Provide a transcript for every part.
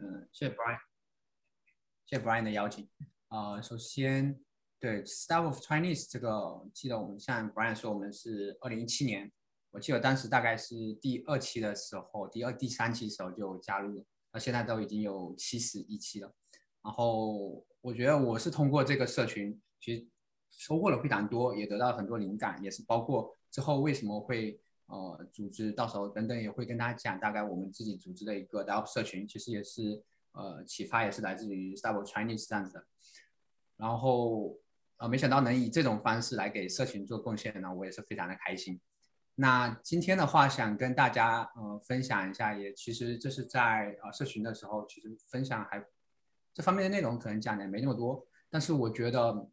嗯，谢谢 Brian，谢谢 Brian 的邀请。呃，首先，对 Style of Chinese 这个，记得我们像 Brian 说，我们是二零一七年，我记得当时大概是第二期的时候，第二、第三期的时候就加入了，到现在都已经有七十一期了。然后我觉得我是通过这个社群，其实收获了非常多，也得到了很多灵感，也是包括之后为什么会。呃，组织到时候等等也会跟大家讲，大概我们自己组织的一个 DAO 社群，其实也是呃启发也是来自于 Stable Chinese 这样子的。然后呃，没想到能以这种方式来给社群做贡献呢，我也是非常的开心。那今天的话，想跟大家呃分享一下，也其实这是在呃社群的时候，其实分享还这方面的内容可能讲的没那么多，但是我觉得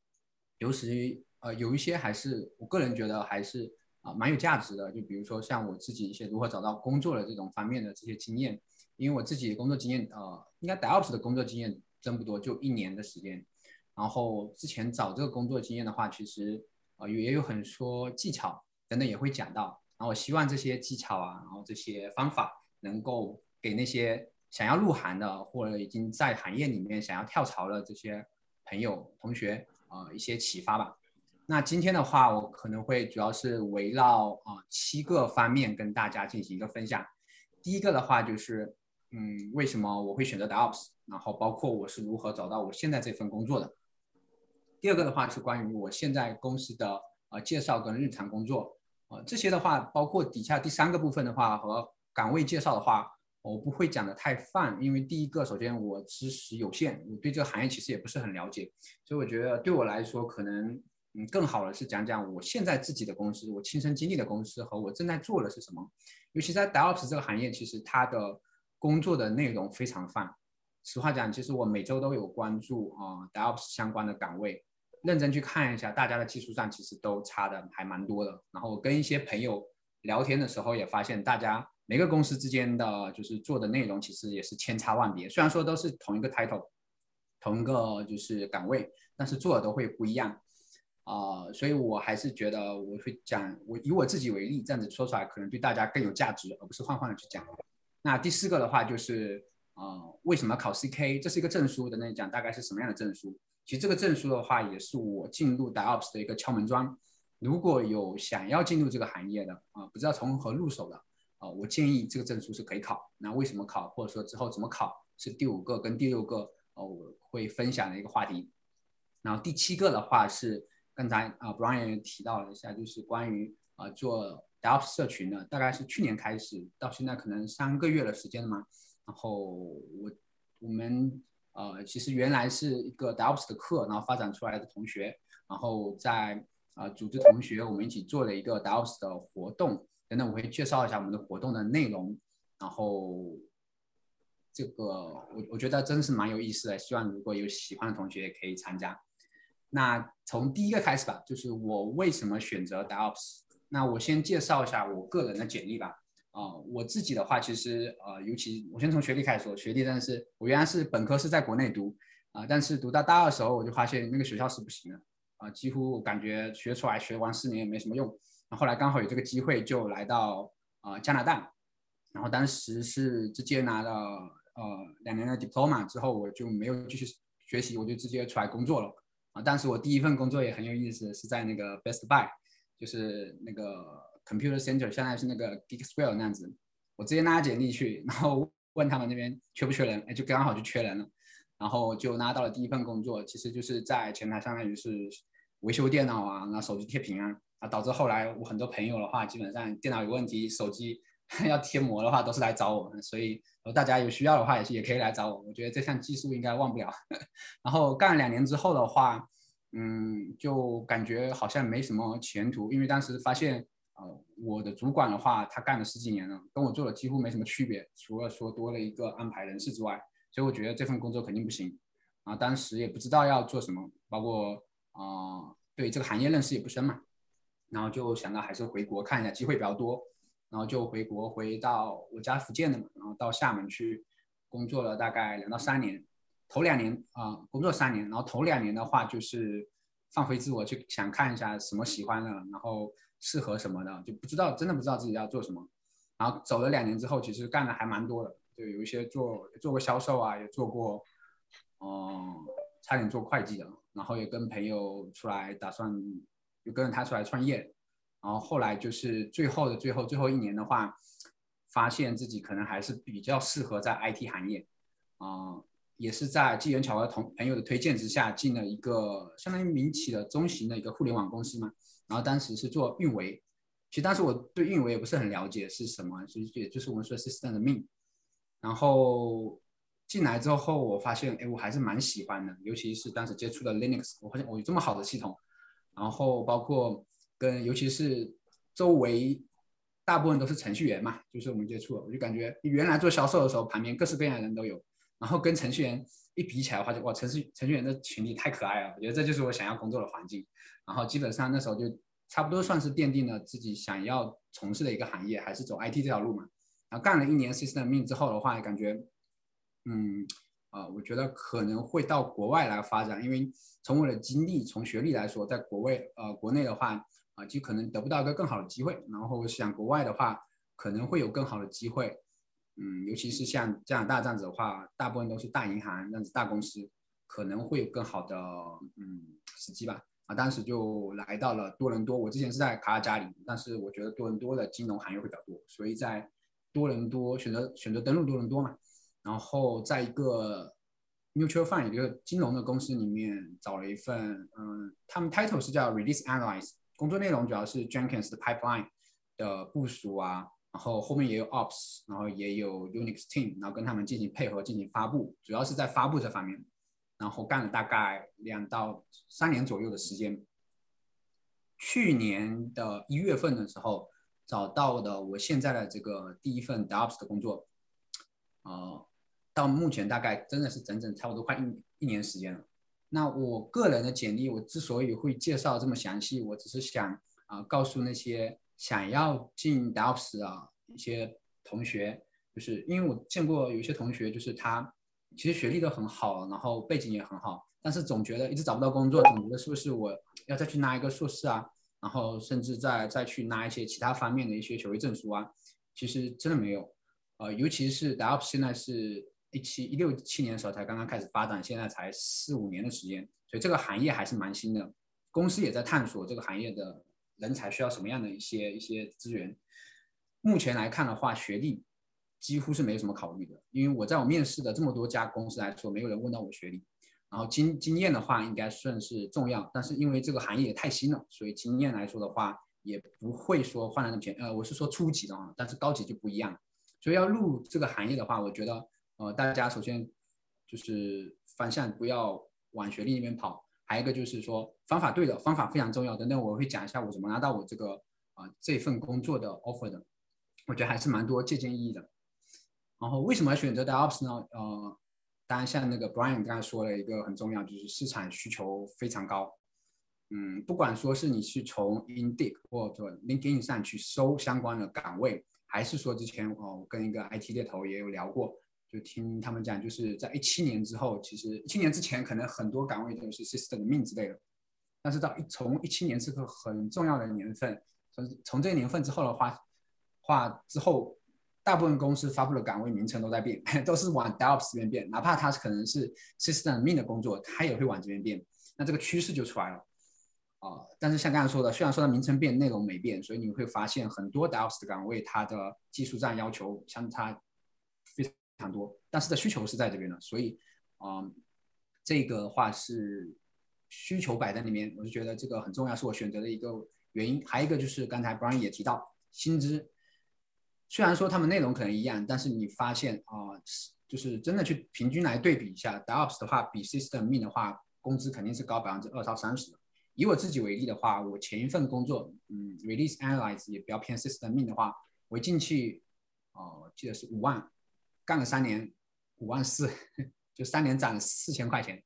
尤其呃有一些还是我个人觉得还是。啊，蛮有价值的。就比如说像我自己一些如何找到工作的这种方面的这些经验，因为我自己的工作经验，呃，应该 DevOps 的工作经验真不多，就一年的时间。然后之前找这个工作经验的话，其实呃也有很多技巧等等也会讲到。然后我希望这些技巧啊，然后这些方法能够给那些想要入行的或者已经在行业里面想要跳槽的这些朋友同学啊一些启发吧。那今天的话，我可能会主要是围绕啊七个方面跟大家进行一个分享。第一个的话就是，嗯，为什么我会选择 DevOps，然后包括我是如何找到我现在这份工作的。第二个的话是关于我现在公司的呃介绍跟日常工作，呃这些的话，包括底下第三个部分的话和岗位介绍的话，我不会讲的太泛，因为第一个首先我知识有限，我对这个行业其实也不是很了解，所以我觉得对我来说可能。嗯，更好的是讲讲我现在自己的公司，我亲身经历的公司和我正在做的是什么。尤其在 DevOps 这个行业，其实它的工作的内容非常泛。实话讲，其实我每周都有关注啊 DevOps 相关的岗位，认真去看一下，大家的技术上其实都差的还蛮多的。然后跟一些朋友聊天的时候，也发现大家每个公司之间的就是做的内容其实也是千差万别。虽然说都是同一个 title，同一个就是岗位，但是做的都会不一样。啊，所以我还是觉得我会讲，我以我自己为例，这样子说出来可能对大家更有价值，而不是换换的去讲。那第四个的话就是，呃，为什么考 CK？这是一个证书，等等讲大概是什么样的证书？其实这个证书的话，也是我进入 DevOps 的一个敲门砖。如果有想要进入这个行业的啊，不知道从何入手的啊，我建议这个证书是可以考。那为什么考？或者说之后怎么考？是第五个跟第六个哦，我会分享的一个话题。然后第七个的话是。刚才啊，Brian 也提到了一下，就是关于啊做 DevOps 社群的，大概是去年开始到现在可能三个月的时间了嘛。然后我我们呃其实原来是一个 DevOps 的课，然后发展出来的同学，然后在啊组织同学我们一起做了一个 DevOps 的活动，等等我会介绍一下我们的活动的内容。然后这个我我觉得真是蛮有意思的，希望如果有喜欢的同学也可以参加。那从第一个开始吧，就是我为什么选择 DevOps。那我先介绍一下我个人的简历吧。啊，我自己的话，其实呃，尤其我先从学历开始说，学历真的是我原来是本科是在国内读啊，但是读到大二的时候，我就发现那个学校是不行的啊，几乎感觉学出来学完四年也没什么用。那后来刚好有这个机会，就来到啊加拿大，然后当时是直接拿了呃两年的 diploma 之后，我就没有继续学习，我就直接出来工作了。啊，当时我第一份工作也很有意思，是在那个 Best Buy，就是那个 Computer Center，现在是那个 Geek Square 那样子。我直接拿简历去，然后问他们那边缺不缺人，哎，就刚好就缺人了，然后就拿到了第一份工作，其实就是在前台，相当于是维修电脑啊，拿手机贴屏啊，啊，导致后来我很多朋友的话，基本上电脑有问题，手机 要贴膜的话，都是来找我们，所以大家有需要的话，也是也可以来找我，我觉得这项技术应该忘不了。然后干了两年之后的话。嗯，就感觉好像没什么前途，因为当时发现，呃，我的主管的话，他干了十几年了，跟我做的几乎没什么区别，除了说多了一个安排人事之外，所以我觉得这份工作肯定不行。啊，当时也不知道要做什么，包括啊，对这个行业认识也不深嘛，然后就想到还是回国看一下，机会比较多，然后就回国回到我家福建的嘛，然后到厦门去工作了大概两到三年。头两年啊，工作三年，然后头两年的话就是放飞自我，去想看一下什么喜欢的，然后适合什么的，就不知道真的不知道自己要做什么。然后走了两年之后，其实干的还蛮多的，就有一些做做过销售啊，也做过，嗯，差点做会计的，然后也跟朋友出来打算，就跟着他出来创业，然后后来就是最后的最后最后一年的话，发现自己可能还是比较适合在 IT 行业，啊，也是在机缘巧合同朋友的推荐之下进了一个相当于民企的中型的一个互联网公司嘛，然后当时是做运维。其实当时我对运维也不是很了解是什么，其实也就是我们说 system 的命。然后进来之后，我发现，哎，我还是蛮喜欢的，尤其是当时接触的 Linux，我发现我有这么好的系统。然后包括跟，尤其是周围大部分都是程序员嘛，就是我们接触，我就感觉原来做销售的时候，旁边各式各样的人都有。然后跟程序员一比起来的话，就哇，程序程序员的群体太可爱了，我觉得这就是我想要工作的环境。然后基本上那时候就。差不多算是奠定了自己想要从事的一个行业，还是走 IT 这条路嘛。然后干了一年 system 命之后的话，感觉，嗯，啊，我觉得可能会到国外来发展，因为从我的经历、从学历来说，在国外呃国内的话啊，就可能得不到一个更好的机会。然后想国外的话，可能会有更好的机会。嗯，尤其是像加拿大这样子的话，大部分都是大银行这样子大公司，可能会有更好的嗯时机吧。啊，当时就来到了多伦多。我之前是在卡尔加里，但是我觉得多伦多的金融行业会比较多，所以在多伦多选择选择登陆多伦多嘛。然后在一个 mutual fund 一个金融的公司里面找了一份，嗯，他们 title 是叫 release analyst，工作内容主要是 Jenkins 的 pipeline 的部署啊，然后后面也有 ops，然后也有 Unix team，然后跟他们进行配合进行发布，主要是在发布这方面。然后干了大概两到三年左右的时间。去年的一月份的时候，找到的我现在的这个第一份 DevOps 的工作，呃，到目前大概真的是整整差不多快一一年时间了。那我个人的简历，我之所以会介绍这么详细，我只是想啊，告诉那些想要进 DevOps 的一些同学，就是因为我见过有一些同学，就是他。其实学历都很好，然后背景也很好，但是总觉得一直找不到工作，总觉得是不是我要再去拿一个硕士啊，然后甚至再再去拿一些其他方面的一些学位证书啊。其实真的没有，呃，尤其是 DAOs 现在是一七一六七年的时候才刚刚开始发展，现在才四五年的时间，所以这个行业还是蛮新的，公司也在探索这个行业的人才需要什么样的一些一些资源。目前来看的话，学历。几乎是没有什么考虑的，因为我在我面试的这么多家公司来说，没有人问到我学历。然后经经验的话，应该算是重要，但是因为这个行业也太新了，所以经验来说的话，也不会说换来那么便。呃，我是说初级的啊，但是高级就不一样。所以要入这个行业的话，我觉得呃，大家首先就是方向不要往学历那边跑，还有一个就是说方法对的，方法非常重要。等等，我会讲一下我怎么拿到我这个啊这份工作的 offer 的，我觉得还是蛮多借鉴意义的。然后为什么要选择 DevOps 呢？呃，当然像那个 Brian 刚才说了一个很重要，就是市场需求非常高。嗯，不管说是你去从 Indeed 或者 LinkedIn 上去搜相关的岗位，还是说之前哦，我跟一个 IT 猎头也有聊过，就听他们讲，就是在一七年之后，其实一七年之前可能很多岗位都是 System 的命之类的，但是到一从一七年这个很重要的年份，从从这个年份之后的话，话之后。大部分公司发布的岗位名称都在变，都是往 DevOps 这边变，哪怕它可能是 System 命的工作，它也会往这边变。那这个趋势就出来了啊！但是像刚才说的，虽然说它名称变，内容没变，所以你会发现很多 DevOps 的岗位，它的技术上要求相差常多，但是的需求是在这边的。所以啊，这个话是需求摆在里面，我就觉得这个很重要，是我选择的一个原因。还有一个就是刚才 Brian 也提到薪资。虽然说他们内容可能一样，但是你发现啊，就是真的去平均来对比一下，DevOps 的话比 System 命的话，工资肯定是高百分之二到三十。以我自己为例的话，我前一份工作，嗯，Release Analyze 也比较偏 System 命的话，我进去，哦，记得是五万，干了三年，五万四，就三年涨了四千块钱。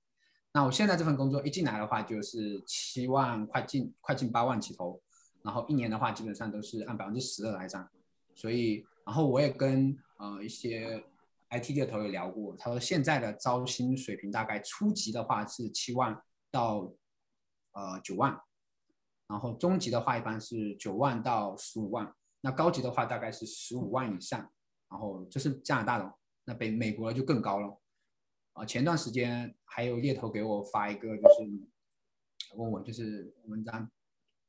那我现在这份工作一进来的话，就是七万快进快进八万起头，然后一年的话，基本上都是按百分之十的来涨。所以，然后我也跟呃一些 IT 猎头有聊过，他说现在的招薪水平大概初级的话是七万到呃九万，然后中级的话一般是九万到十五万，那高级的话大概是十五万以上。然后这是加拿大的，那北美国就更高了。啊，前段时间还有猎头给我发一个，就是问我就是文章，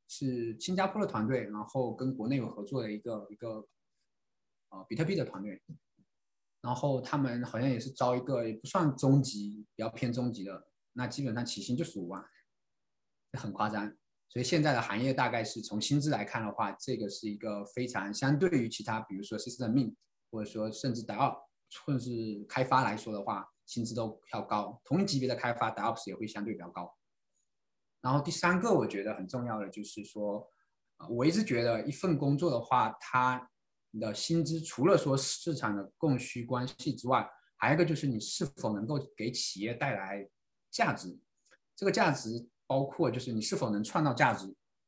是新加坡的团队，然后跟国内有合作的一个一个呃比特币的团队，然后他们好像也是招一个也不算中级，比较偏中级的，那基本上起薪就十五万，很夸张。所以现在的行业大概是从薪资来看的话，这个是一个非常相对于其他，比如说 system min 或者说甚至 DAO 或者是开发来说的话，薪资都要高。同一级别的开发 DAOs 也会相对比较高。然后第三个我觉得很重要的就是说，我一直觉得一份工作的话，它的薪资除了说市场的供需关系之外，还有一个就是你是否能够给企业带来价值，这个价值。包括就是你是否能创造价值，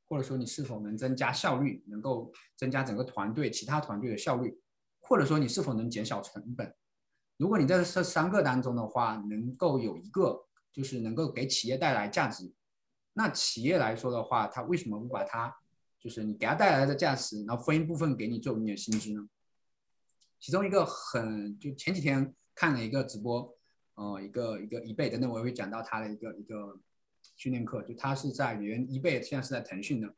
或者说你是否能增加效率，能够增加整个团队其他团队的效率，或者说你是否能减少成本。如果你在这三个当中的话，能够有一个就是能够给企业带来价值，那企业来说的话，他为什么不把它就是你给他带来的价值，然后分一部分给你作为你的薪资呢？其中一个很就前几天看了一个直播，呃，一个一个一倍的，那我也会讲到他的一个一个。训练课就他是在原一倍，现在是在腾讯的，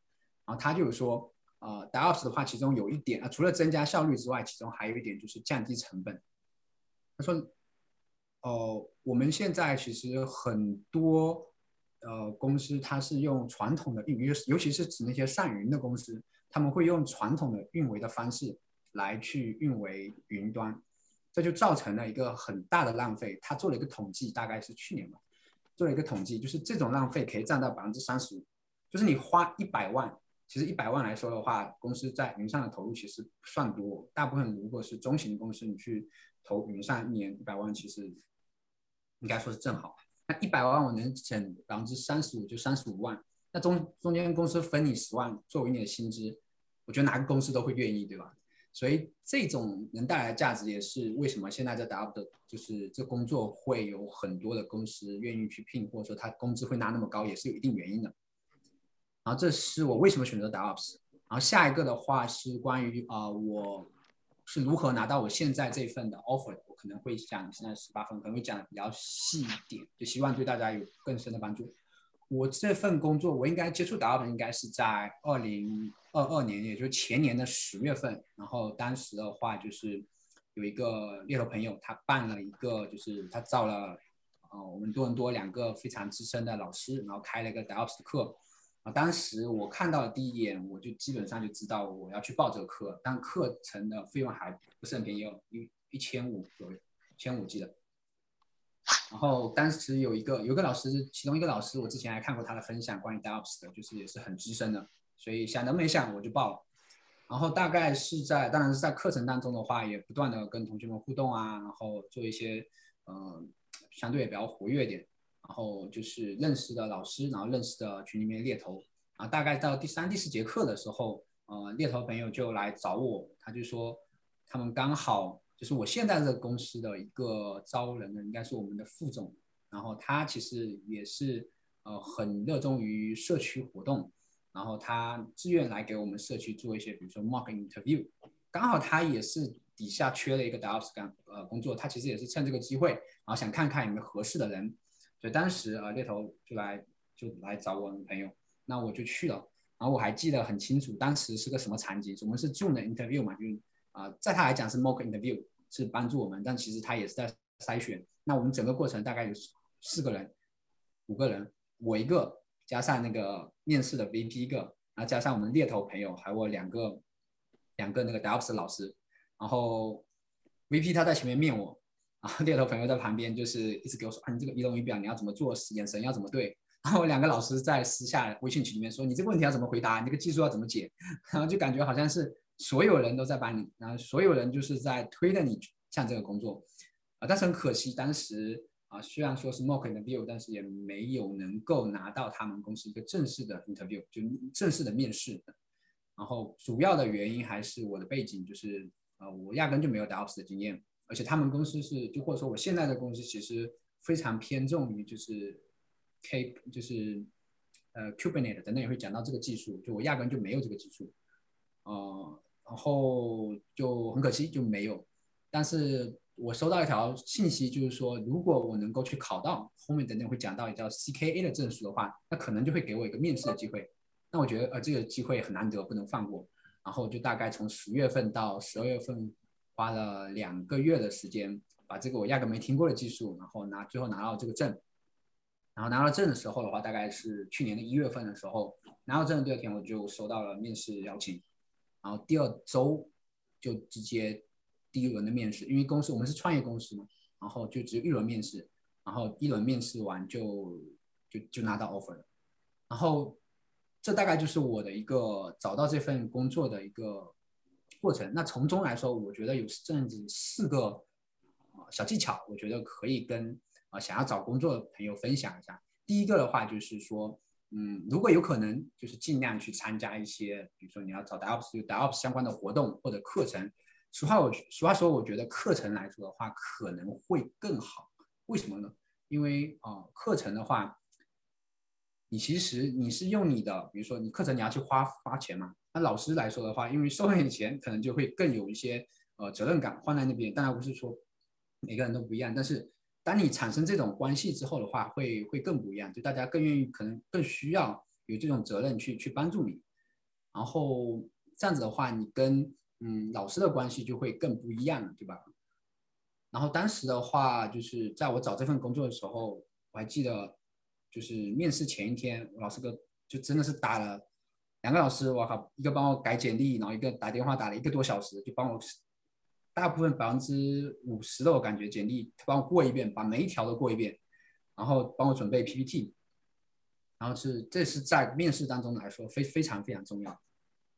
然后他就是说，呃，DAOs 的话，其中有一点啊，除了增加效率之外，其中还有一点就是降低成本。他说，哦，我们现在其实很多呃公司，它是用传统的运维，尤其是指那些上云的公司，他们会用传统的运维的方式来去运维云端，这就造成了一个很大的浪费。他做了一个统计，大概是去年吧。做了一个统计，就是这种浪费可以占到百分之三十五。就是你花一百万，其实一百万来说的话，公司在云上的投入其实不算多。大部分如果是中型公司，你去投云上一年一百万，其实应该说是正好。那一百万我能省百分之三十五，就三十五万。那中中间公司分你十万作为你的薪资，我觉得哪个公司都会愿意，对吧？所以这种能带来的价值也是为什么现在在 DAO 的，就是这工作会有很多的公司愿意去聘，或者说他工资会拿那么高，也是有一定原因的。然后这是我为什么选择 DAOs。然后下一个的话是关于啊，我是如何拿到我现在这份的 offer，我可能会讲现在十八分，可能会讲的比较细一点，就希望对大家有更深的帮助。我这份工作，我应该接触 DAO 应该是在二零。二二年，也就是前年的十月份，然后当时的话就是有一个猎头朋友，他办了一个，就是他招了，呃，我们多伦多两个非常资深的老师，然后开了一个 DevOps 的课，啊，当时我看到的第一眼，我就基本上就知道我要去报这个课，但课程的费用还不是很便宜，一一千五左右，一千五记得。然后当时有一个有个老师，其中一个老师，我之前还看过他的分享，关于 DevOps 的，就是也是很资深的。所以想都没想我就报了，然后大概是在，当然是在课程当中的话，也不断的跟同学们互动啊，然后做一些，嗯，相对也比较活跃点，然后就是认识的老师，然后认识的群里面猎头，啊，大概到第三、第四节课的时候，呃，猎头朋友就来找我，他就说他们刚好就是我现在这个公司的一个招人的，应该是我们的副总，然后他其实也是呃很热衷于社区活动。然后他自愿来给我们社区做一些，比如说 mock interview，刚好他也是底下缺了一个 DevOps 干呃工作，他其实也是趁这个机会，然后想看看有没有合适的人，所以当时呃猎头就来就来找我女朋友，那我就去了，然后我还记得很清楚，当时是个什么场景，我们是 Zoom 的 interview 嘛，就啊在他来讲是 mock interview，是帮助我们，但其实他也是在筛选，那我们整个过程大概有四个人，五个人，我一个。加上那个面试的 VP 一个，然后加上我们猎头朋友，还有我两个两个那个 DevOps 老师，然后 VP 他在前面面我，然后猎头朋友在旁边就是一直给我说啊，你这个仪容仪表你要怎么做，眼神要怎么对，然后两个老师在私下微信群里面说你这个问题要怎么回答，你这个技术要怎么解，然后就感觉好像是所有人都在帮你，然后所有人就是在推着你向这个工作，啊，但是很可惜当时。啊，虽然说是 mock interview，但是也没有能够拿到他们公司一个正式的 interview，就正式的面试。然后主要的原因还是我的背景，就是呃，我压根就没有 DevOps 的经验，而且他们公司是，就或者说我现在的公司其实非常偏重于就是 K，就是呃 Kubernetes 等等也会讲到这个技术，就我压根就没有这个技术，呃，然后就很可惜就没有。但是我收到一条信息，就是说，如果我能够去考到后面等等会讲到叫 CKA 的证书的话，那可能就会给我一个面试的机会。那我觉得呃这个机会很难得，不能放过。然后就大概从十月份到十二月份，花了两个月的时间，把这个我压根没听过的技术，然后拿最后拿到这个证。然后拿到证的时候的话，大概是去年的一月份的时候，拿到证的第二天我就收到了面试邀请，然后第二周就直接。第一轮的面试，因为公司我们是创业公司嘛，然后就只有一轮面试，然后一轮面试完就就就拿到 offer 了，然后这大概就是我的一个找到这份工作的一个过程。那从中来说，我觉得有这样子四个小技巧，我觉得可以跟啊想要找工作的朋友分享一下。第一个的话就是说，嗯，如果有可能，就是尽量去参加一些，比如说你要找 DevOps 有 DevOps 相关的活动或者课程。实话我实话说，我觉得课程来说的话可能会更好。为什么呢？因为啊，课程的话，你其实你是用你的，比如说你课程你要去花花钱嘛。那老师来说的话，因为收了你钱，可能就会更有一些呃责任感放在那边。当然不是说每个人都不一样，但是当你产生这种关系之后的话，会会更不一样。就大家更愿意，可能更需要有这种责任去去帮助你。然后这样子的话，你跟嗯，老师的关系就会更不一样了，对吧？然后当时的话，就是在我找这份工作的时候，我还记得，就是面试前一天，老师哥就真的是打了两个老师，我靠，一个帮我改简历，然后一个打电话打了一个多小时，就帮我大部分百分之五十的我感觉简历，他帮我过一遍，把每一条都过一遍，然后帮我准备 PPT，然后是这是在面试当中来说非非常非常重要。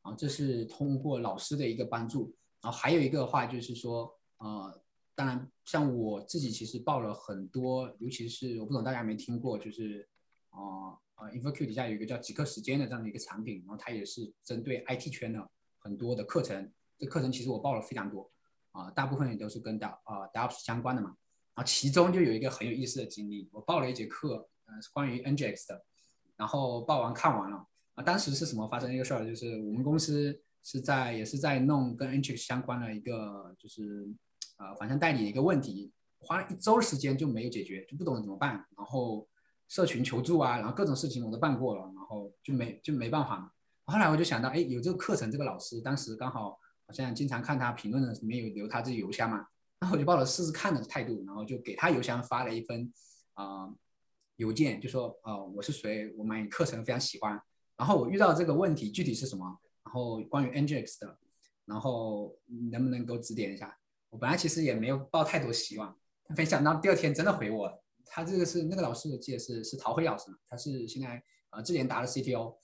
啊，这是通过老师的一个帮助，然后还有一个话就是说，呃，当然像我自己其实报了很多，尤其是我不懂大家有没有听过，就是啊啊，InfoQ 底下有一个叫极客时间的这样的一个产品，然后它也是针对 IT 圈的很多的课程，这课程其实我报了非常多，啊，大部分也都是跟 d 啊 d a p s 相关的嘛，然后其中就有一个很有意思的经历，我报了一节课，呃，是关于 NGX 的，然后报完看完了。啊，当时是什么发生一个事儿？就是我们公司是在也是在弄跟 Nginx 相关的一个，就是呃反向代理的一个问题，花了一周时间就没有解决，就不懂怎么办。然后社群求助啊，然后各种事情我都办过了，然后就没就没办法。后来我就想到，哎，有这个课程，这个老师当时刚好好像经常看他评论的里面有留他自己邮箱嘛，然后我就抱着试试看的态度，然后就给他邮箱发了一份啊邮件，就说呃我是谁，我买课程非常喜欢。然后我遇到这个问题具体是什么？然后关于 Nginx 的，然后能不能给我指点一下？我本来其实也没有抱太多希望，没想到第二天真的回我了。他这个是那个老师，我记得是是陶辉老师，他是现在呃智联达的 CTO。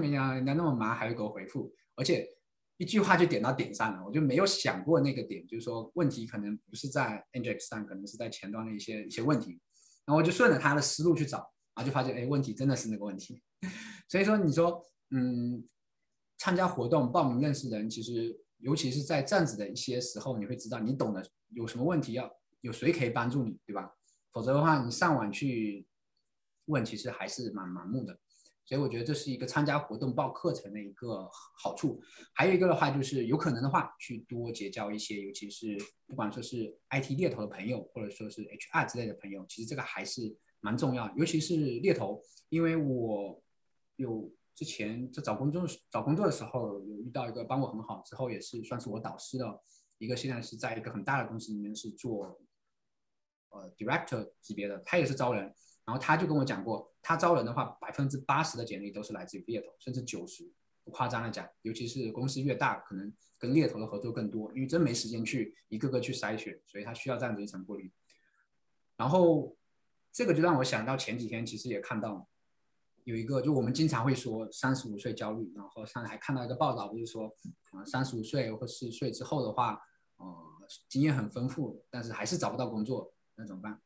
没想到人家那么忙还会给我回复，而且一句话就点到点上了。我就没有想过那个点，就是说问题可能不是在 Nginx 上，可能是在前端的一些一些问题。然后我就顺着他的思路去找，然后就发现哎，问题真的是那个问题。所以说，你说，嗯，参加活动、报名认识人，其实尤其是在这样子的一些时候，你会知道你懂的有什么问题，要有谁可以帮助你，对吧？否则的话，你上网去问，其实还是蛮盲目的。所以我觉得这是一个参加活动、报课程的一个好处。还有一个的话，就是有可能的话，去多结交一些，尤其是不管说是 IT 猎头的朋友，或者说是 HR 之类的朋友，其实这个还是蛮重要，尤其是猎头。因为我有之前在找工作找工作的时候，有遇到一个帮我很好，之后也是算是我导师的一个，现在是在一个很大的公司里面是做呃 director 级别的，他也是招人，然后他就跟我讲过，他招人的话，百分之八十的简历都是来自于猎头，甚至九十，不夸张的讲，尤其是公司越大，可能跟猎头的合作更多，因为真没时间去一个个去筛选，所以他需要这样子一层过滤，然后这个就让我想到前几天其实也看到。有一个，就我们经常会说三十五岁焦虑，然后上还看到一个报道，就是说，啊，三十五岁或四十岁之后的话，呃，经验很丰富，但是还是找不到工作，那怎么办？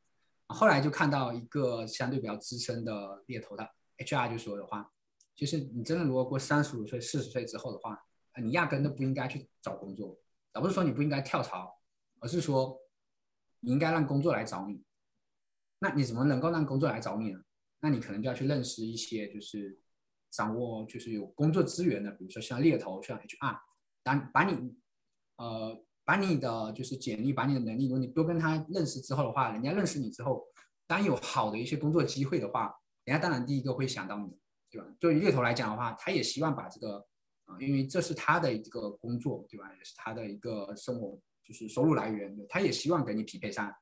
后来就看到一个相对比较资深的猎头的 HR 就说的话，就是你真的如果过三十五岁、四十岁之后的话，你压根都不应该去找工作，而不是说你不应该跳槽，而是说你应该让工作来找你。那你怎么能够让工作来找你呢？那你可能就要去认识一些，就是掌握就是有工作资源的，比如说像猎头、像 HR，当把你呃把你的就是简历，把你的能力，如果你多跟他认识之后的话，人家认识你之后，当有好的一些工作机会的话，人家当然第一个会想到你，对吧？对于猎头来讲的话，他也希望把这个啊，因为这是他的一个工作，对吧？也是他的一个生活，就是收入来源，他也希望给你匹配上。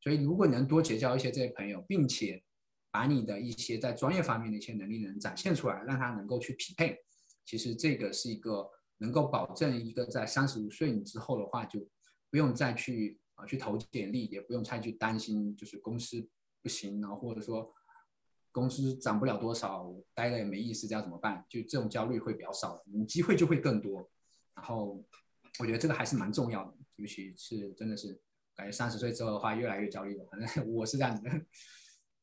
所以如果能多结交一些这些朋友，并且把你的一些在专业方面的一些能力能展现出来，让他能够去匹配，其实这个是一个。能够保证一个在三十五岁之后的话，就不用再去啊去投简历，也不用再去担心就是公司不行啊，或者说公司涨不了多少，待了也没意思，这样怎么办？就这种焦虑会比较少，你机会就会更多。然后我觉得这个还是蛮重要的，尤其是真的是感觉三十岁之后的话越来越焦虑了，反正我是这样子的。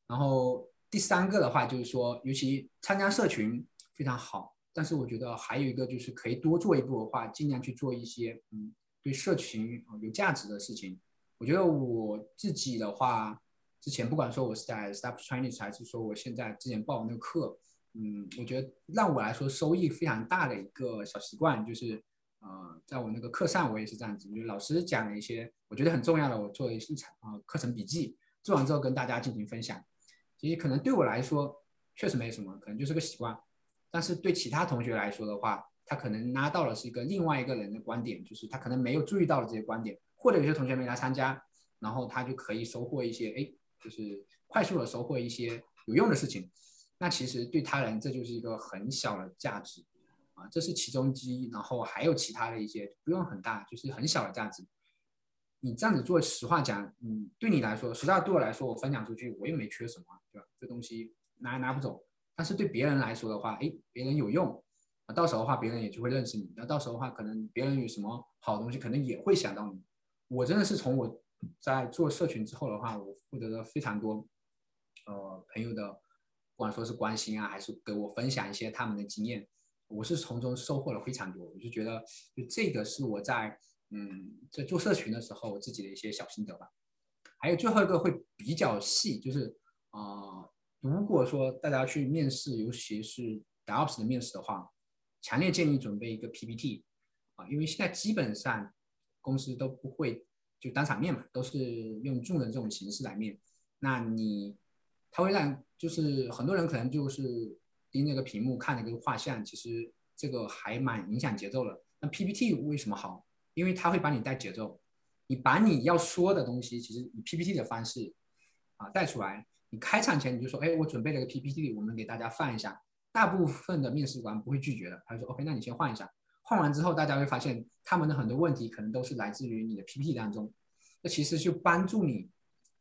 然后第三个的话就是说，尤其参加社群非常好。但是我觉得还有一个就是可以多做一步的话，尽量去做一些嗯对社群有价值的事情。我觉得我自己的话，之前不管说我是在 Stop Chinese 还是说我现在之前报那个课，嗯，我觉得让我来说收益非常大的一个小习惯就是，呃，在我那个课上我也是这样子，就是老师讲了一些我觉得很重要的，我做一场啊课程笔记，做完之后跟大家进行分享。其实可能对我来说确实没什么，可能就是个习惯。但是对其他同学来说的话，他可能拿到了是一个另外一个人的观点，就是他可能没有注意到的这些观点，或者有些同学没来参加，然后他就可以收获一些，哎，就是快速的收获一些有用的事情。那其实对他人这就是一个很小的价值啊，这是其中之一。然后还有其他的一些不用很大，就是很小的价值。你这样子做，实话讲，嗯，对你来说，实在对我来说，我分享出去我也没缺什么，对吧？这东西拿也拿不走。但是对别人来说的话，哎，别人有用啊，到时候的话，别人也就会认识你。那到时候的话，可能别人有什么好东西，可能也会想到你。我真的是从我在做社群之后的话，我获得了非常多呃朋友的，不管说是关心啊，还是给我分享一些他们的经验，我是从中收获了非常多。我就觉得，就这个是我在嗯在做社群的时候我自己的一些小心得吧。还有最后一个会比较细，就是啊。如果说大家去面试，尤其是 DevOps 的面试的话，强烈建议准备一个 PPT 啊，因为现在基本上公司都不会就当场面嘛，都是用 Zoom 的这种形式来面。那你他会让就是很多人可能就是盯那个屏幕看那个画像，其实这个还蛮影响节奏的。那 PPT 为什么好？因为它会帮你带节奏，你把你要说的东西，其实以 PPT 的方式啊带出来。你开场前你就说，哎，我准备了个 PPT，我们给大家放一下。大部分的面试官不会拒绝的，他就说，OK，那你先换一下。换完之后，大家会发现他们的很多问题可能都是来自于你的 PPT 当中。那其实就帮助你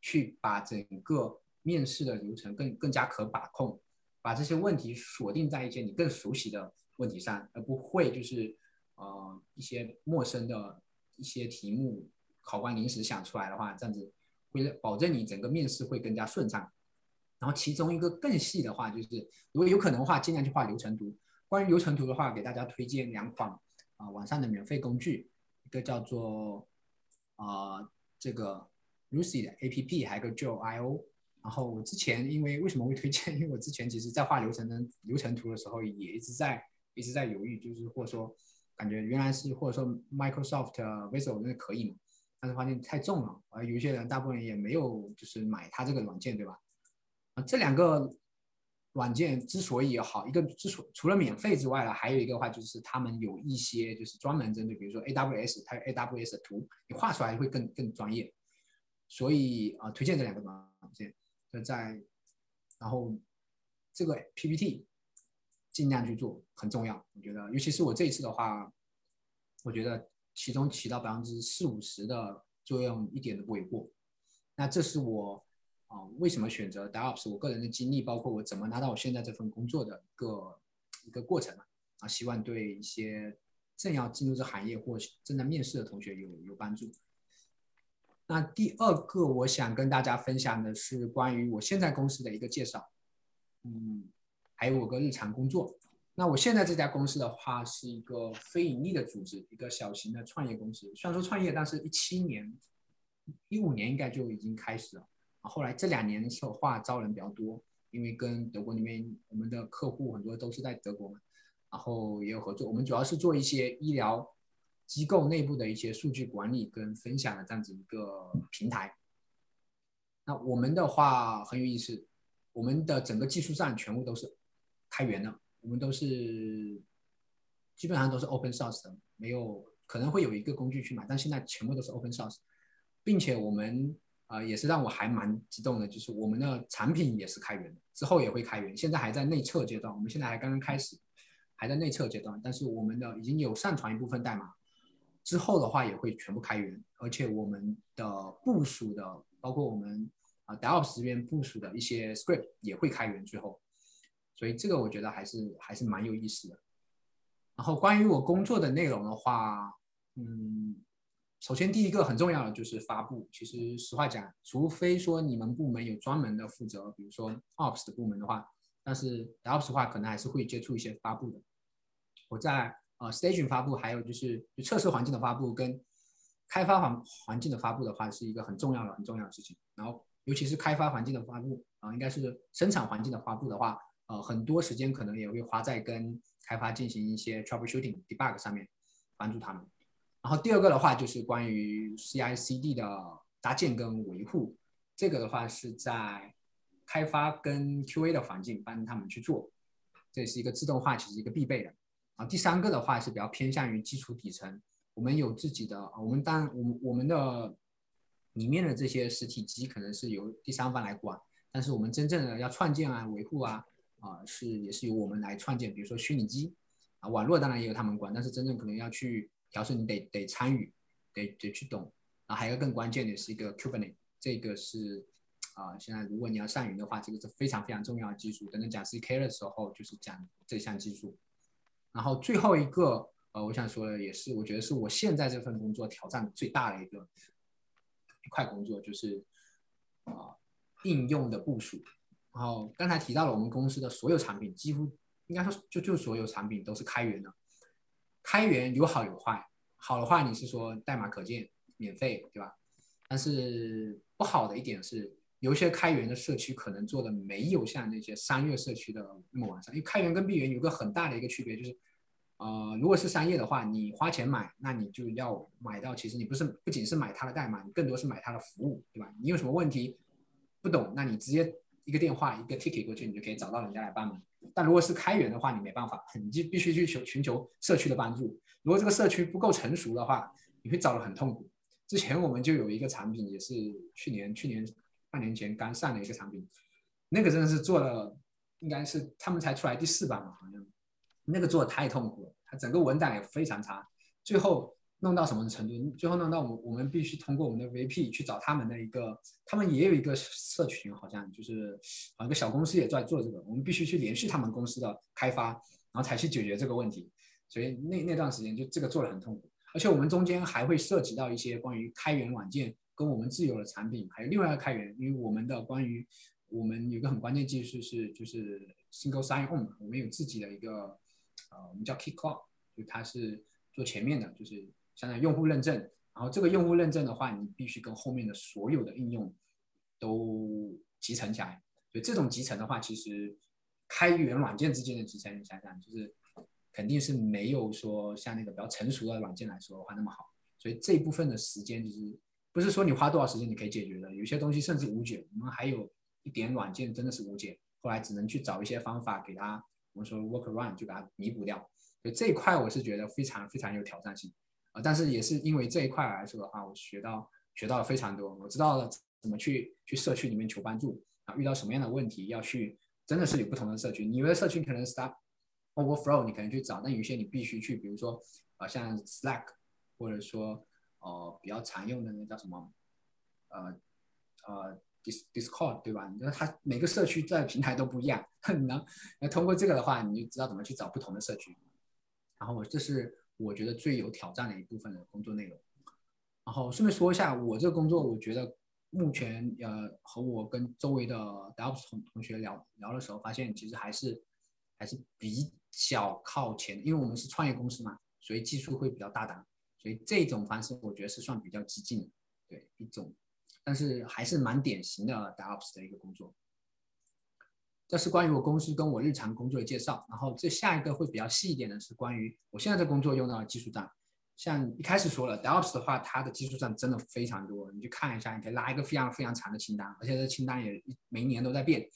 去把整个面试的流程更更加可把控，把这些问题锁定在一些你更熟悉的问题上，而不会就是呃一些陌生的一些题目，考官临时想出来的话，这样子会保证你整个面试会更加顺畅。然后其中一个更细的话，就是如果有可能的话，尽量去画流程图。关于流程图的话，给大家推荐两款啊网上的免费工具，一个叫做啊这个 Lucy 的 APP，还有个 Joe.io。然后我之前因为为什么会推荐？因为我之前其实在画流程的流程图的时候，也一直在一直在犹豫，就是或者说感觉原来是或者说 Microsoft Visual 那可以嘛，但是发现太重了，而有些人大部分人也没有就是买它这个软件，对吧？这两个软件之所以好，一个之所除了免费之外呢，还有一个话就是他们有一些就是专门针对，比如说 AWS，它有 AWS 的图，你画出来会更更专业。所以啊，推荐这两个软件。就在，然后这个 PPT 尽量去做，很重要。我觉得，尤其是我这一次的话，我觉得其中起到百分之四五十的作用一点都不为过。那这是我。啊，为什么选择 DevOps？我个人的经历，包括我怎么拿到我现在这份工作的一个一个过程嘛。啊，希望对一些正要进入这行业或正在面试的同学有有帮助。那第二个我想跟大家分享的是关于我现在公司的一个介绍，嗯，还有我个日常工作。那我现在这家公司的话是一个非盈利的组织，一个小型的创业公司。虽然说创业，但是一七年、一五年应该就已经开始了。后来这两年的话招人比较多，因为跟德国那边我们的客户很多都是在德国嘛，然后也有合作。我们主要是做一些医疗机构内部的一些数据管理跟分享的这样子一个平台。那我们的话很有意思，我们的整个技术上全部都是开源的，我们都是基本上都是 open source 的，没有可能会有一个工具去买，但现在全部都是 open source，并且我们啊也是让我还蛮激动的，就是我们的产品也是开源的，之后也会开源，现在还在内测阶段，我们现在还刚刚开始，还在内测阶段，但是我们的已经有上传一部分代码，之后的话也会全部开源，而且我们的部署的包括我们。啊，DevOps 这边部署的一些 script 也会开源，最后，所以这个我觉得还是还是蛮有意思的。然后关于我工作的内容的话，嗯，首先第一个很重要的就是发布。其实实话讲，除非说你们部门有专门的负责，比如说 Ops 的部门的话，但是 Ops 的话可能还是会接触一些发布的。我在呃 staging 发布，还有就是就测试环境的发布跟开发环环境的发布的话，是一个很重要的很重要的事情。然后尤其是开发环境的发布啊，应该是生产环境的发布的话，呃，很多时间可能也会花在跟开发进行一些 troubleshooting、debug 上面，帮助他们。然后第二个的话就是关于 CI/CD 的搭建跟维护，这个的话是在开发跟 QA 的环境帮他们去做，这是一个自动化，其实一个必备的。啊，第三个的话是比较偏向于基础底层，我们有自己的，我们当我们我们的。里面的这些实体机可能是由第三方来管，但是我们真正的要创建啊、维护啊，啊是也是由我们来创建。比如说虚拟机啊，网络当然也有他们管，但是真正可能要去调试，你得得参与，得得去懂。然后，还有一个更关键的是一个 Kubernetes，这个是啊，现在如果你要上云的话，这个是非常非常重要的技术。等等讲 CK 的时候，就是讲这项技术。然后最后一个呃，我想说的也是，我觉得是我现在这份工作挑战最大的一个。一块工作就是啊，应用的部署。然后刚才提到了我们公司的所有产品，几乎应该说就就所有产品都是开源的。开源有好有坏，好的话你是说代码可见、免费，对吧？但是不好的一点是，有些开源的社区可能做的没有像那些商业社区的那么完善。因为开源跟闭源有个很大的一个区别就是。呃，如果是商业的话，你花钱买，那你就要买到。其实你不是不仅是买它的代码，你更多是买它的服务，对吧？你有什么问题不懂，那你直接一个电话一个 ticket 过去，你就可以找到人家来帮忙。但如果是开源的话，你没办法，你就必须去求寻求社区的帮助。如果这个社区不够成熟的话，你会找的很痛苦。之前我们就有一个产品，也是去年去年半年前刚上的一个产品，那个真的是做了，应该是他们才出来第四版嘛，好像。那个做的太痛苦了，它整个文档也非常差，最后弄到什么程度？最后弄到我我们必须通过我们的 VP 去找他们的一个，他们也有一个社群，好像就是啊一个小公司也在做这个，我们必须去联系他们公司的开发，然后才去解决这个问题。所以那那段时间就这个做的很痛苦，而且我们中间还会涉及到一些关于开源软件跟我们自有的产品，还有另外一个开源，因为我们的关于我们有个很关键技术是就是 Single Sign On，我们有自己的一个。呃，我们叫 Kick Cloud，就它是做前面的，就是相当于用户认证。然后这个用户认证的话，你必须跟后面的所有的应用都集成起来。所以这种集成的话，其实开源软件之间的集成，你想想，就是肯定是没有说像那个比较成熟的软件来说的话那么好。所以这一部分的时间，就是不是说你花多少时间你可以解决的。有些东西甚至无解。我们还有一点软件真的是无解，后来只能去找一些方法给它。我们说 work around 就把它弥补掉，所以这一块我是觉得非常非常有挑战性但是也是因为这一块来说的话，我学到学到了非常多。我知道了怎么去去社区里面求帮助啊，遇到什么样的问题要去，真的是有不同的社区。你有的社区可能 start overflow，你可能去找，但有些你必须去，比如说啊像 Slack，或者说呃比较常用的那叫什么呃呃。Discord 对吧？你说它每个社区在平台都不一样，那那通过这个的话，你就知道怎么去找不同的社区。然后我这是我觉得最有挑战的一部分的工作内容。然后顺便说一下，我这个工作，我觉得目前呃和我跟周围的 DevOps 同同学聊聊的时候，发现其实还是还是比较靠前，因为我们是创业公司嘛，所以技术会比较大胆，所以这种方式我觉得是算比较激进的，对一种。但是还是蛮典型的 DevOps 的一个工作。这是关于我公司跟我日常工作的介绍。然后这下一个会比较细一点的是关于我现在的工作用到的技术栈。像一开始说了，DevOps 的话，它的技术上真的非常多，你去看一下，你可以拉一个非常非常长的清单，而且这清单也每一年都在变，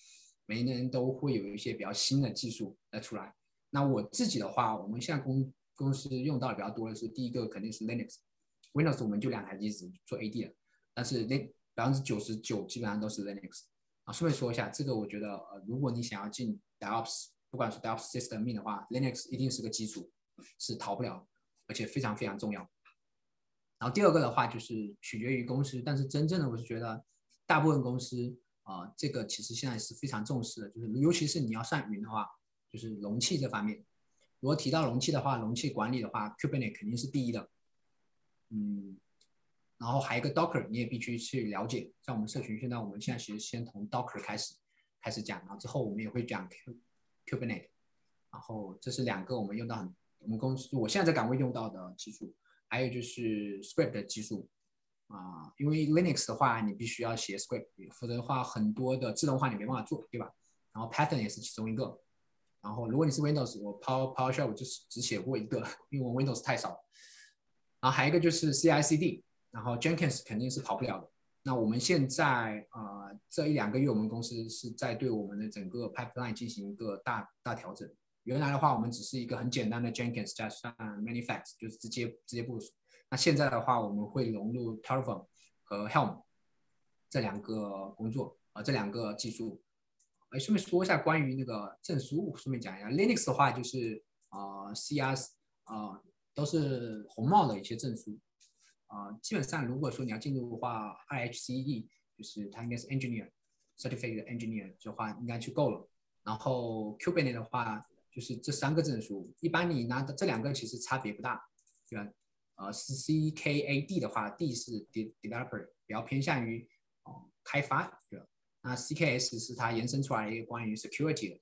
每一年都会有一些比较新的技术来出来。那我自己的话，我们现在公公司用到的比较多的是第一个肯定是 Linux，Windows 我们就两台机子做 AD 了，但是那百分之九十九基本上都是 Linux。啊，顺便说一下，这个我觉得呃，如果你想要进 DevOps，不管是 DevOps System 面的话，Linux 一定是个基础，是逃不了。而且非常非常重要。然后第二个的话就是取决于公司，但是真正的我是觉得大部分公司啊，这个其实现在是非常重视的，就是尤其是你要上云的话，就是容器这方面。如果提到容器的话，容器管理的话，Kubernetes 肯定是第一的。嗯，然后还有一个 Docker，你也必须去了解。像我们社群现在，我们现在其实先从 Docker 开始开始讲，然后之后我们也会讲 Kubernetes。然后这是两个我们用到很。我们公司我现在在岗位用到的技术，还有就是 script 的技术啊，因为 Linux 的话，你必须要写 script，否则的话很多的自动化你没办法做，对吧？然后 Python 也是其中一个。然后如果你是 Windows，我 Power PowerShell 我就是只写过一个，因为我 Windows 太少。然后还有一个就是 CI/CD，然后 Jenkins 肯定是跑不了的。那我们现在啊这一两个月，我们公司是在对我们的整个 pipeline 进行一个大大调整。原来的话，我们只是一个很简单的 Jenkins 加上 Manifest，就是直接直接部署。那现在的话，我们会融入 Terraform 和 Helm 这两个工作啊，这两个技术。哎，顺便说一下关于那个证书，顺便讲一下 Linux 的话，就是啊，C S 啊都是红帽的一些证书啊。基本上如果说你要进入的话，IHCE 就是它应该是 Engineer Certificate Engineer 的话，应该就够了。然后 Kubernetes 的话。就是这三个证书，一般你拿的这两个其实差别不大，对吧？呃，CKAD 的话，D 是 developer，比较偏向于哦开发，对吧？那 CKS 是它延伸出来一个关于 security 的。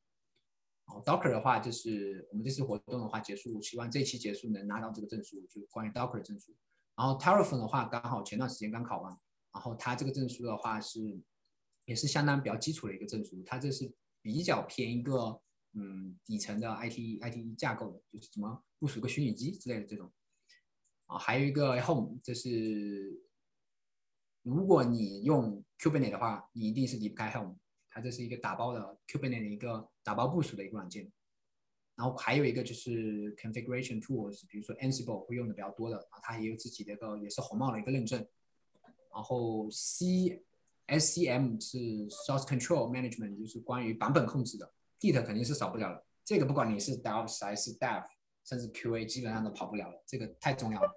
哦，Docker 的话，就是我们这次活动的话结束，希望这期结束能拿到这个证书，就关于 Docker 的证书。然后 Terraform 的话，刚好前段时间刚考完，然后它这个证书的话是也是相当比较基础的一个证书，它这是比较偏一个。嗯，底层的 IT IT 架构的，就是什么部署个虚拟机之类的这种，啊，还有一个 Home，这是如果你用 Kubernetes 的话，你一定是离不开 Home，它这是一个打包的 Kubernetes 的一个打包部署的一个软件。然后还有一个就是 Configuration Tools，比如说 Ansible 会用的比较多的，啊，它也有自己的一个也是红帽的一个认证。然后 C SCM 是 Source Control Management，就是关于版本控制的。Git 肯定是少不了的，这个不管你是 DevOps 还是 Dev，甚至 QA，基本上都跑不了了，这个太重要了。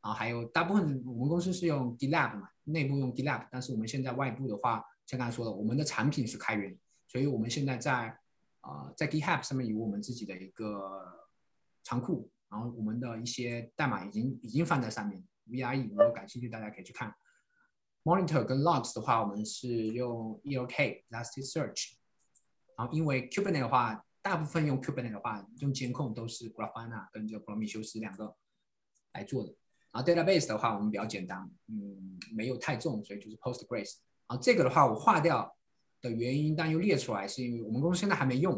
然后还有大部分我们公司是用 GitLab 嘛，内部用 GitLab，但是我们现在外部的话，像刚才说的，我们的产品是开源，所以我们现在在啊在 GitHub 上面有我们自己的一个仓库，然后我们的一些代码已经已经放在上面 VIE，如果感兴趣大家可以去看。Monitor 跟 Logs 的话，我们是用 ELK Elasticsearch。然后，因为 Kubernetes 的话，大部分用 Kubernetes 的话，用监控都是 Grafana 跟这个 Prometheus 两个来做的。然后 Database 的话，我们比较简单，嗯，没有太重，所以就是 Postgres。然后这个的话，我划掉的原因，但又列出来，是因为我们公司现在还没用。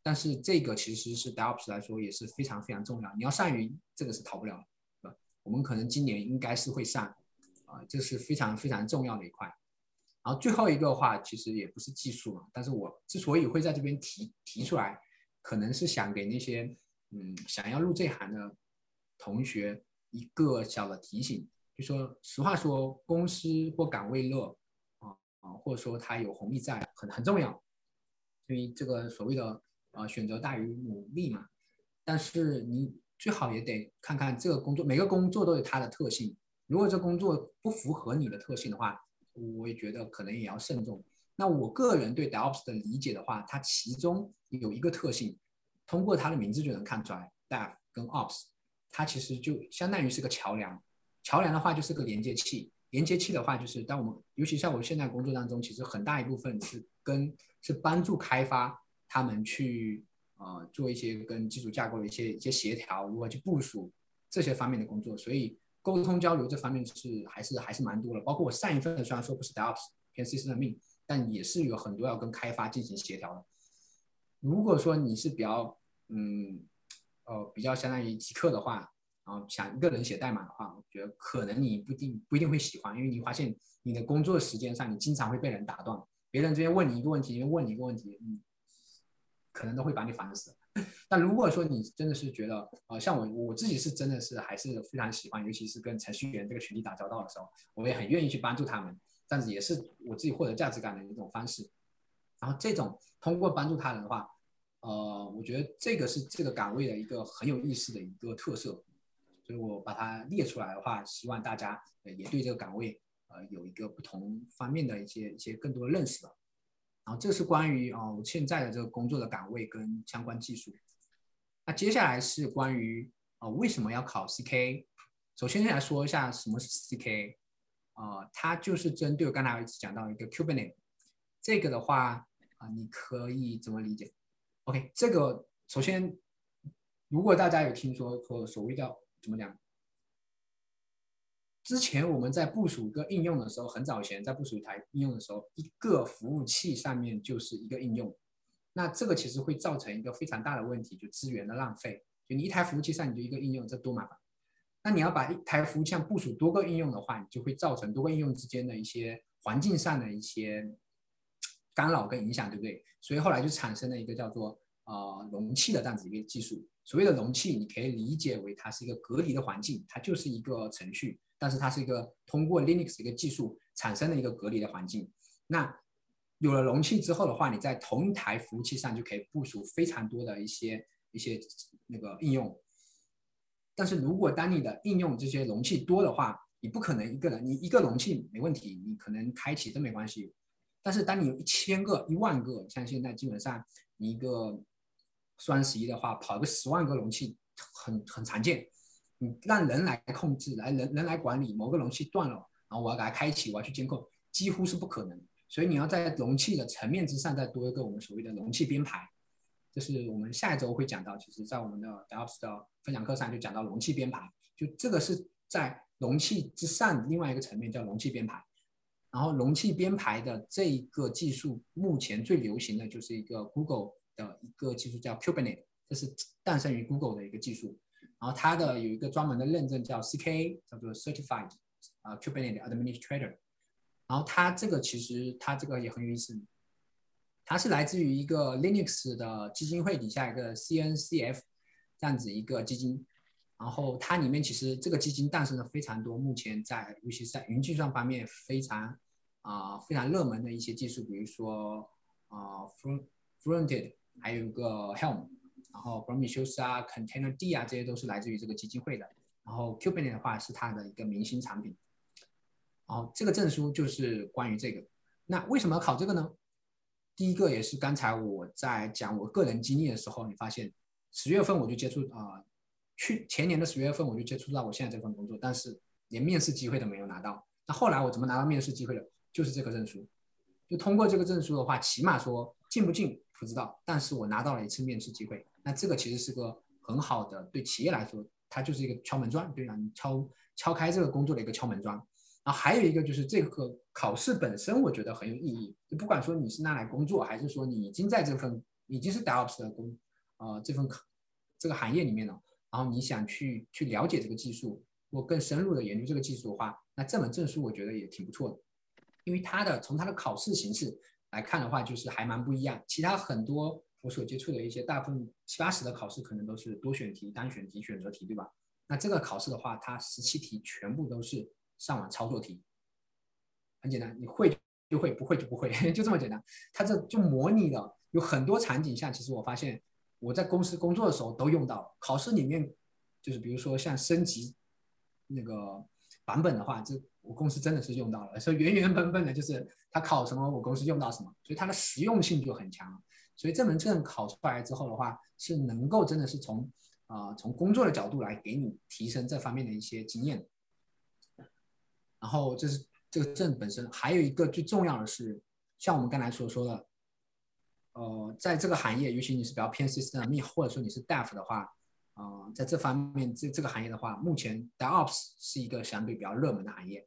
但是这个其实是 DevOps 来说也是非常非常重要。你要善于，这个是逃不了的，我们可能今年应该是会上，啊，这是非常非常重要的一块。然后最后一个话，其实也不是技术嘛，但是我之所以会在这边提提出来，可能是想给那些嗯想要入这行的同学一个小的提醒，就说实话说，公司或岗位热啊，或者说他有红利在，很很重要，所以这个所谓的呃选择大于努力嘛，但是你最好也得看看这个工作，每个工作都有它的特性，如果这工作不符合你的特性的话。我也觉得可能也要慎重。那我个人对 DevOps 的理解的话，它其中有一个特性，通过它的名字就能看出来，Dev 跟 Ops，它其实就相当于是个桥梁。桥梁的话就是个连接器，连接器的话就是当我们，尤其像我现在工作当中，其实很大一部分是跟是帮助开发他们去呃做一些跟基础架构的一些一些协调，如何去部署这些方面的工作，所以。沟通交流这方面是还是还是蛮多的，包括我上一份虽然说不是 DevOps 偏 C 的命，但也是有很多要跟开发进行协调的。如果说你是比较嗯呃比较相当于极客的话，然后想一个人写代码的话，我觉得可能你不一定不一定会喜欢，因为你发现你的工作时间上，你经常会被人打断，别人这边问你一个问题，问你一个问题，嗯，可能都会把你烦死。但如果说你真的是觉得，呃，像我我自己是真的是还是非常喜欢，尤其是跟程序员这个群体打交道的时候，我也很愿意去帮助他们，但是也是我自己获得价值感的一种方式。然后这种通过帮助他人的话，呃，我觉得这个是这个岗位的一个很有意思的一个特色，所以我把它列出来的话，希望大家呃也对这个岗位呃有一个不同方面的一些一些更多的认识吧。然后这是关于哦现在的这个工作的岗位跟相关技术。那接下来是关于啊为什么要考 CK？首先来说一下什么是 CK，呃，它就是针对我刚才一直讲到一个 Kubernetes，这个的话啊你可以怎么理解？OK，这个首先如果大家有听说过所谓的怎么讲？之前我们在部署一个应用的时候，很早前在部署一台应用的时候，一个服务器上面就是一个应用，那这个其实会造成一个非常大的问题，就资源的浪费。就你一台服务器上你就一个应用，这多麻烦。那你要把一台服务器上部署多个应用的话，你就会造成多个应用之间的一些环境上的一些干扰跟影响，对不对？所以后来就产生了一个叫做呃容器的这样子一个技术。所谓的容器，你可以理解为它是一个隔离的环境，它就是一个程序。但是它是一个通过 Linux 一个技术产生的一个隔离的环境。那有了容器之后的话，你在同一台服务器上就可以部署非常多的一些一些那个应用。但是如果当你的应用这些容器多的话，你不可能一个人，你一个容器没问题，你可能开启都没关系。但是当你有一千个、一万个，像现在基本上你一个双十一的话，跑个十万个容器很很常见。你让人来控制，来人人来管理，某个容器断了，然后我要给它开启，我要去监控，几乎是不可能。所以你要在容器的层面之上再多一个我们所谓的容器编排，这是我们下一周会讲到。其实，在我们的 DevOps 的分享课上就讲到容器编排，就这个是在容器之上另外一个层面叫容器编排。然后容器编排的这一个技术，目前最流行的就是一个 Google 的一个技术叫 Kubernetes，这是诞生于 Google 的一个技术。然后它的有一个专门的认证叫 CKA，叫做 Certified 啊 Kubernetes Administrator。然后它这个其实它这个也很有意思，它是来自于一个 Linux 的基金会底下一个 CNCF 这样子一个基金。然后它里面其实这个基金诞生了非常多，目前在尤其是在云计算方面非常啊非常热门的一些技术，比如说啊 Fronted，还有一个 Helm。然后 Prometheus 啊，Containerd 啊，这些都是来自于这个基金会的。然后 Kubernetes 的话是它的一个明星产品。然后这个证书就是关于这个。那为什么要考这个呢？第一个也是刚才我在讲我个人经历的时候，你发现十月份我就接触啊，去前年的十月份我就接触到我现在这份工作，但是连面试机会都没有拿到。那后来我怎么拿到面试机会的？就是这个证书。就通过这个证书的话，起码说进不进不知道，但是我拿到了一次面试机会。那这个其实是个很好的，对企业来说，它就是一个敲门砖，对吧？你敲敲开这个工作的一个敲门砖。然后还有一个就是这个考试本身，我觉得很有意义。就不管说你是拿来工作，还是说你已经在这份已经是 DevOps 的工，呃，这份这个行业里面了，然后你想去去了解这个技术，或更深入的研究这个技术的话，那这门证书我觉得也挺不错的，因为它的从它的考试形式来看的话，就是还蛮不一样。其他很多。我所接触的一些大部分七八十的考试可能都是多选题、单选题、选择题，对吧？那这个考试的话，它十七题全部都是上网操作题，很简单，你会就会，不会就不会，就这么简单。它这就模拟了有很多场景下，其实我发现我在公司工作的时候都用到。考试里面就是比如说像升级那个版本的话，这我公司真的是用到了，所以原原本本的就是它考什么，我公司用到什么，所以它的实用性就很强。所以这门证考出来之后的话，是能够真的是从啊从工作的角度来给你提升这方面的一些经验。然后这是这个证本身，还有一个最重要的是，像我们刚才所说的，呃，在这个行业，尤其你是比较偏 system 或者说你是 dev 的话，啊，在这方面这这个行业的话，目前 DevOps 是一个相对比较热门的行业。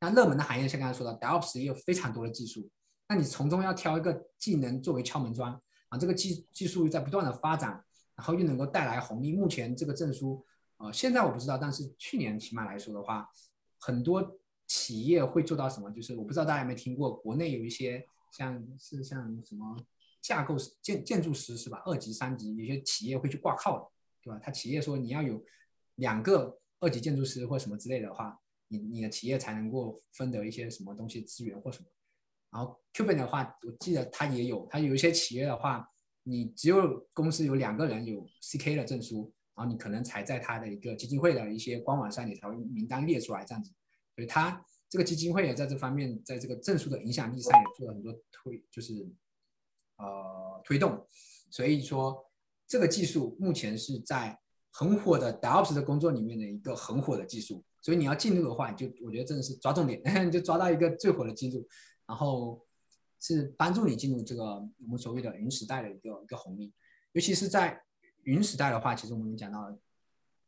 那热门的行业像刚才说的，DevOps 也有非常多的技术，那你从中要挑一个技能作为敲门砖。啊，这个技技术在不断的发展，然后又能够带来红利。目前这个证书呃，现在我不知道，但是去年起码来说的话，很多企业会做到什么？就是我不知道大家有没有听过，国内有一些像是像什么架构建建筑师是吧？二级、三级，有些企业会去挂靠的，对吧？他企业说你要有两个二级建筑师或什么之类的话，你你的企业才能够分得一些什么东西资源或什么。然后 Cuban 的话，我记得他也有，他有一些企业的话，你只有公司有两个人有 CK 的证书。然后你可能才在他的一个基金会的一些官网上，你才会名单列出来这样子，所以他这个基金会也在这方面，在这个证书的影响力上也做了很多推，就是呃推动。所以说这个技术目前是在很火的 DevOps 的工作里面的一个很火的技术。所以你要进入的话，你就我觉得真的是抓重点，你就抓到一个最火的技术，然后是帮助你进入这个我们所谓的云时代的一个一个红利，尤其是在。云时代的话，其实我们讲到，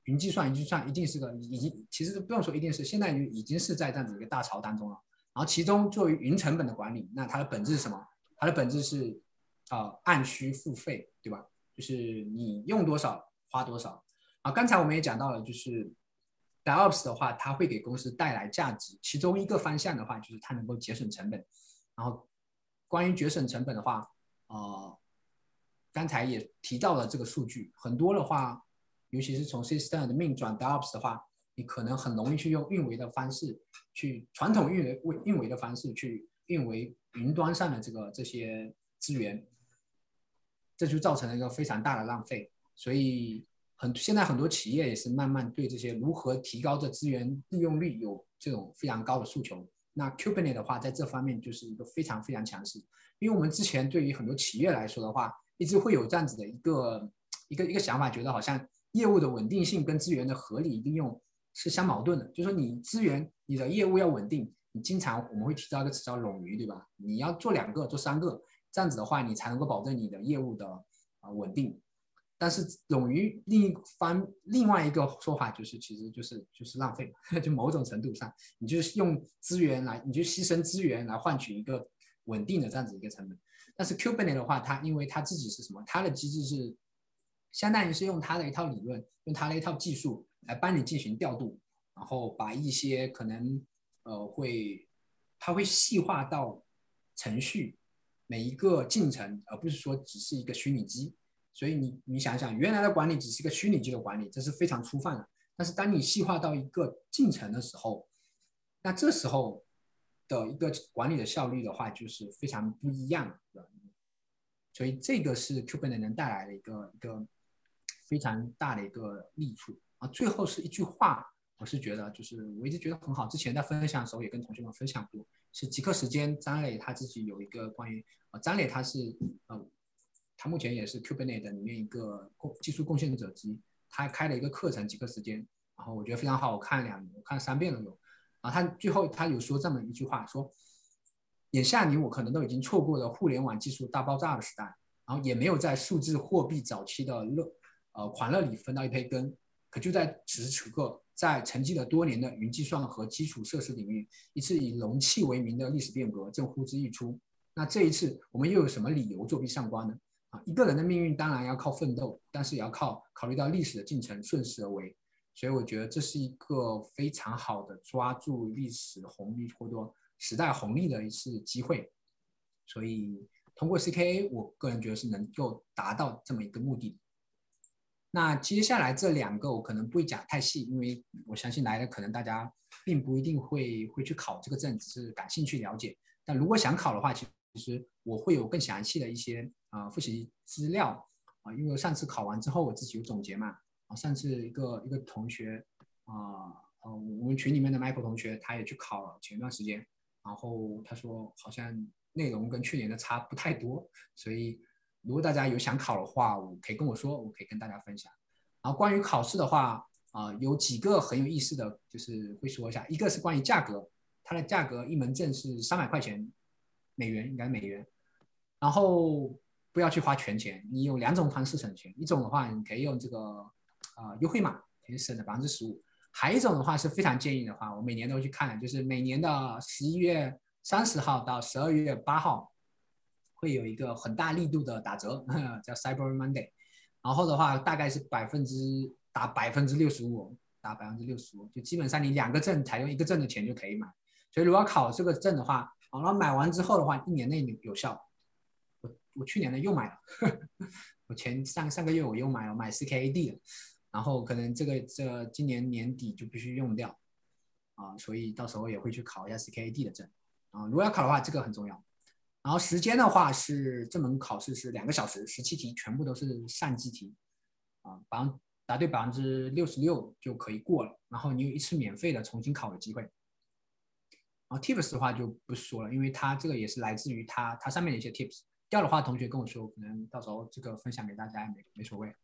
云计算、云计算一定是个已经，其实不用说一定是，现在已经是在这样子一个大潮当中了。然后其中作为云成本的管理，那它的本质是什么？它的本质是，呃，按需付费，对吧？就是你用多少花多少。啊，刚才我们也讲到了，就是 DevOps 的话，它会给公司带来价值，其中一个方向的话，就是它能够节省成本。然后关于节省成本的话，呃。刚才也提到了这个数据，很多的话，尤其是从 system 的命转 DevOps 的话，你可能很容易去用运维的方式，去传统运维运维的方式去运维云端上的这个这些资源，这就造成了一个非常大的浪费。所以很现在很多企业也是慢慢对这些如何提高这资源利用率有这种非常高的诉求。那 Kubernetes 的话，在这方面就是一个非常非常强势，因为我们之前对于很多企业来说的话，一直会有这样子的一个一个一个想法，觉得好像业务的稳定性跟资源的合理利用是相矛盾的。就说你资源你的业务要稳定，你经常我们会提到一个词叫冗余，对吧？你要做两个做三个，这样子的话，你才能够保证你的业务的啊稳定。但是勇于另一方另外一个说法就是，其实就是就是浪费嘛，就某种程度上，你就是用资源来，你就牺牲资源来换取一个稳定的这样子一个成本。但是 Kubernetes 的话，它因为它自己是什么？它的机制是相当于是用它的一套理论，用它的一套技术来帮你进行调度，然后把一些可能呃会，它会细化到程序每一个进程，而不是说只是一个虚拟机。所以你你想想，原来的管理只是一个虚拟机的管理，这是非常粗放的。但是当你细化到一个进程的时候，那这时候。的一个管理的效率的话，就是非常不一样的，所以这个是 Kuben 能带来的一个一个非常大的一个利处啊。最后是一句话，我是觉得就是我一直觉得很好，之前在分享的时候也跟同学们分享过，是极客时间张磊他自己有一个关于啊，张磊他是呃，他目前也是 Kubernetes 里面一个贡技术贡献者之一，他开了一个课程几个时间，然后我觉得非常好，我看了两，我看三遍了都有。啊，他最后他有说这么一句话，说，眼下你我可能都已经错过了互联网技术大爆炸的时代，然后也没有在数字货币早期的乐，呃，狂热里分到一杯羹，可就在此时此刻，在沉寂了多年的云计算和基础设施领域，一次以容器为名的历史变革正呼之欲出。那这一次，我们又有什么理由作壁上观呢？一个人的命运当然要靠奋斗，但是也要靠考虑到历史的进程，顺势而为。所以我觉得这是一个非常好的抓住历史红利或者时代红利的一次机会。所以通过 CKA，我个人觉得是能够达到这么一个目的。那接下来这两个我可能不会讲太细，因为我相信来的可能大家并不一定会会去考这个证，只是感兴趣了解。但如果想考的话，其实我会有更详细的一些啊复习资料啊，因为上次考完之后我自己有总结嘛。啊，上次一个一个同学，啊，呃，我们群里面的 Michael 同学，他也去考了，前段时间，然后他说好像内容跟去年的差不太多，所以如果大家有想考的话，我可以跟我说，我可以跟大家分享。然后关于考试的话，啊，有几个很有意思的，就是会说一下，一个是关于价格，它的价格一门证是三百块钱美元，应该美元，然后不要去花全钱，你有两种方式省钱，一种的话你可以用这个。啊，优惠码可以省了百分之十五。还有一种的话是非常建议的话，我每年都会去看，就是每年的十一月三十号到十二月八号，会有一个很大力度的打折，叫 Cyber Monday。然后的话，大概是百分之打百分之六十五，打百分之六十五，就基本上你两个证采用一个证的钱就可以买。所以如果考这个证的话，好了买完之后的话，一年内有效。我去年呢又买了，我前上上个月我又买了买 CKAD 的，然后可能这个这今年年底就必须用掉啊，所以到时候也会去考一下 CKAD 的证啊。如果要考的话，这个很重要。然后时间的话是这门考试是两个小时，十七题全部都是上机题啊，百分答对百分之六十六就可以过了，然后你有一次免费的重新考的机会。然后 tips 的话就不说了，因为它这个也是来自于它它上面的一些 tips。掉的话，同学跟我说，可能到时候这个分享给大家也没没所谓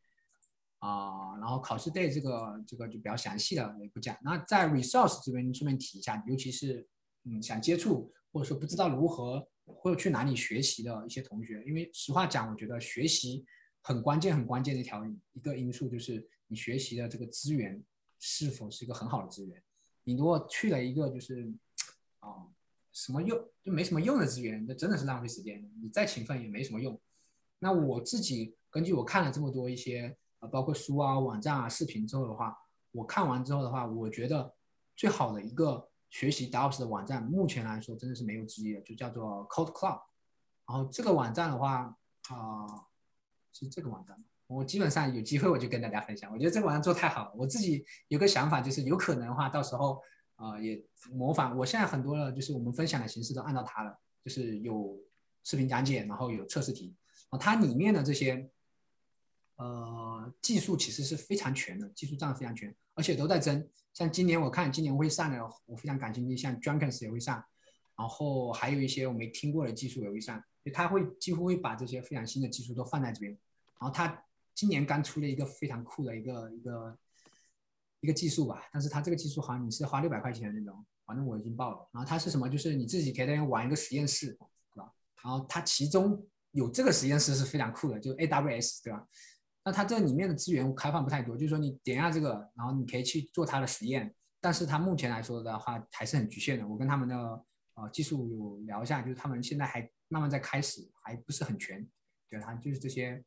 啊。然后考试 day 这个这个就比较详细的也不讲。那在 resource 这边顺便提一下，尤其是嗯想接触或者说不知道如何或者去哪里学习的一些同学，因为实话讲，我觉得学习很关键很关键的一条一个因素就是你学习的这个资源是否是一个很好的资源。你如果去了一个就是啊。什么用就没什么用的资源，那真的是浪费时间。你再勤奋也没什么用。那我自己根据我看了这么多一些啊，包括书啊、网站啊、视频之后的话，我看完之后的话，我觉得最好的一个学习 DOS 的网站，目前来说真的是没有之一的，就叫做 Code Cloud。然后这个网站的话啊，是这个网站，我基本上有机会我就跟大家分享。我觉得这个网站做太好了，我自己有个想法，就是有可能的话，到时候。啊，也模仿。我现在很多的，就是我们分享的形式都按照它的，就是有视频讲解，然后有测试题。啊，它里面的这些，呃，技术其实是非常全的，技术占的非常全，而且都在增。像今年我看今年会上的，我非常感兴趣，像 Jenkins 也会上，然后还有一些我没听过的技术也会上。就他会几乎会把这些非常新的技术都放在这边。然后他今年刚出了一个非常酷的一个一个。一个技术吧，但是它这个技术好像你是花六百块钱那种，反正我已经报了。然后它是什么？就是你自己可以在那玩一个实验室，对吧？然后它其中有这个实验室是非常酷的，就 AWS，对吧？那它这里面的资源开放不太多，就是说你点一下这个，然后你可以去做它的实验。但是它目前来说的话还是很局限的。我跟他们的呃技术有聊一下，就是他们现在还慢慢在开始，还不是很全。对，它就是这些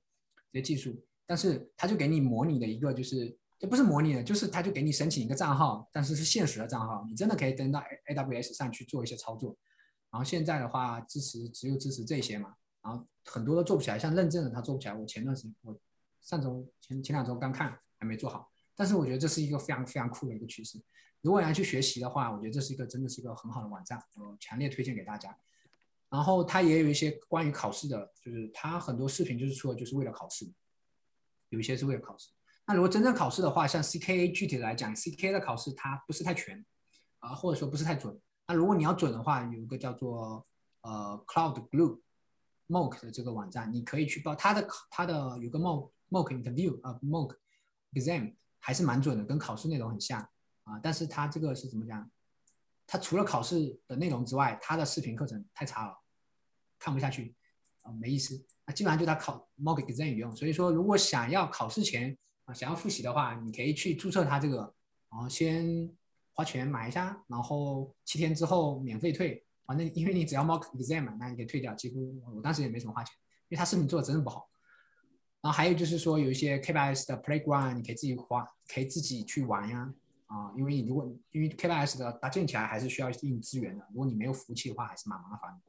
这些技术，但是它就给你模拟的一个就是。这不是模拟的，就是他就给你申请一个账号，但是是现实的账号，你真的可以登到 A W S 上去做一些操作。然后现在的话，支持只有支持这些嘛，然后很多都做不起来，像认证的他做不起来。我前段时间，我上周前前两周刚看，还没做好。但是我觉得这是一个非常非常酷的一个趋势。如果你要去学习的话，我觉得这是一个真的是一个很好的网站，我强烈推荐给大家。然后它也有一些关于考试的，就是它很多视频就是出了就是为了考试，有一些是为了考试。那如果真正考试的话，像 CKA 具体来讲，CKA 的考试它不是太全，啊，或者说不是太准。那如果你要准的话，有一个叫做呃 Cloud Glue Mock 的这个网站，你可以去报它的，它的有个 Mock Mock Interview 啊 Mock Exam 还是蛮准的，跟考试内容很像啊。但是它这个是怎么讲？它除了考试的内容之外，它的视频课程太差了，看不下去啊，没意思。那基本上就它考 Mock Exam 用。所以说，如果想要考试前啊，想要复习的话，你可以去注册它这个，然后先花钱买一下，然后七天之后免费退。反正因为你只要 mock exam 嘛，那你可以退掉。几乎我当时也没什么花钱，因为它视频做的真的不好。然后还有就是说，有一些 K8S 的 playground，你可以自己花，可以自己去玩呀。啊，因为你如果因为 K8S 的搭建起来还是需要一定资源的，如果你没有服务器的话，还是蛮麻烦的。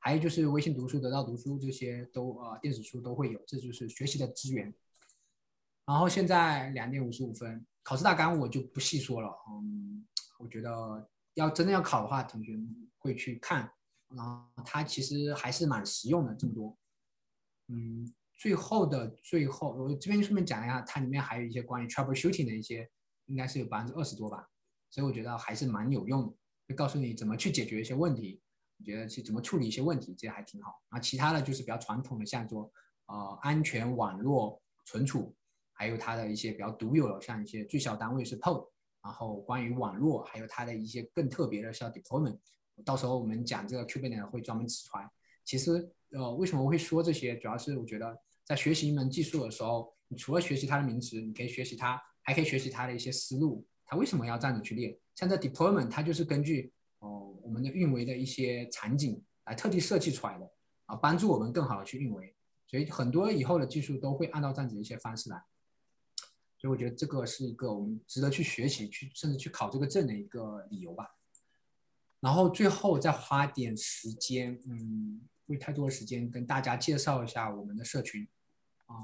还有就是微信读书、得到读书这些都呃电子书都会有，这就是学习的资源。然后现在两点五十五分，考试大纲我就不细说了。嗯，我觉得要真的要考的话，同学们会去看。然后它其实还是蛮实用的，这么多。嗯，最后的最后，我这边顺便讲一下，它里面还有一些关于 troubleshooting 的一些，应该是有百分之二十多吧。所以我觉得还是蛮有用的，会告诉你怎么去解决一些问题，你觉得去怎么处理一些问题，这还挺好。啊，其他的就是比较传统的，像说呃安全网络存储。还有它的一些比较独有的，像一些最小单位是 pod，然后关于网络，还有它的一些更特别的像 deployment，到时候我们讲这个 Kubernetes 会专门指出来。其实，呃，为什么我会说这些？主要是我觉得在学习一门技术的时候，你除了学习它的名词，你可以学习它，还可以学习它的一些思路，它为什么要这样子去列？像这 deployment，它就是根据哦我们的运维的一些场景来特地设计出来的，啊，帮助我们更好的去运维。所以很多以后的技术都会按照这样子一些方式来。所以我觉得这个是一个我们值得去学习、去甚至去考这个证的一个理由吧。然后最后再花点时间，嗯，不太多的时间跟大家介绍一下我们的社群。啊，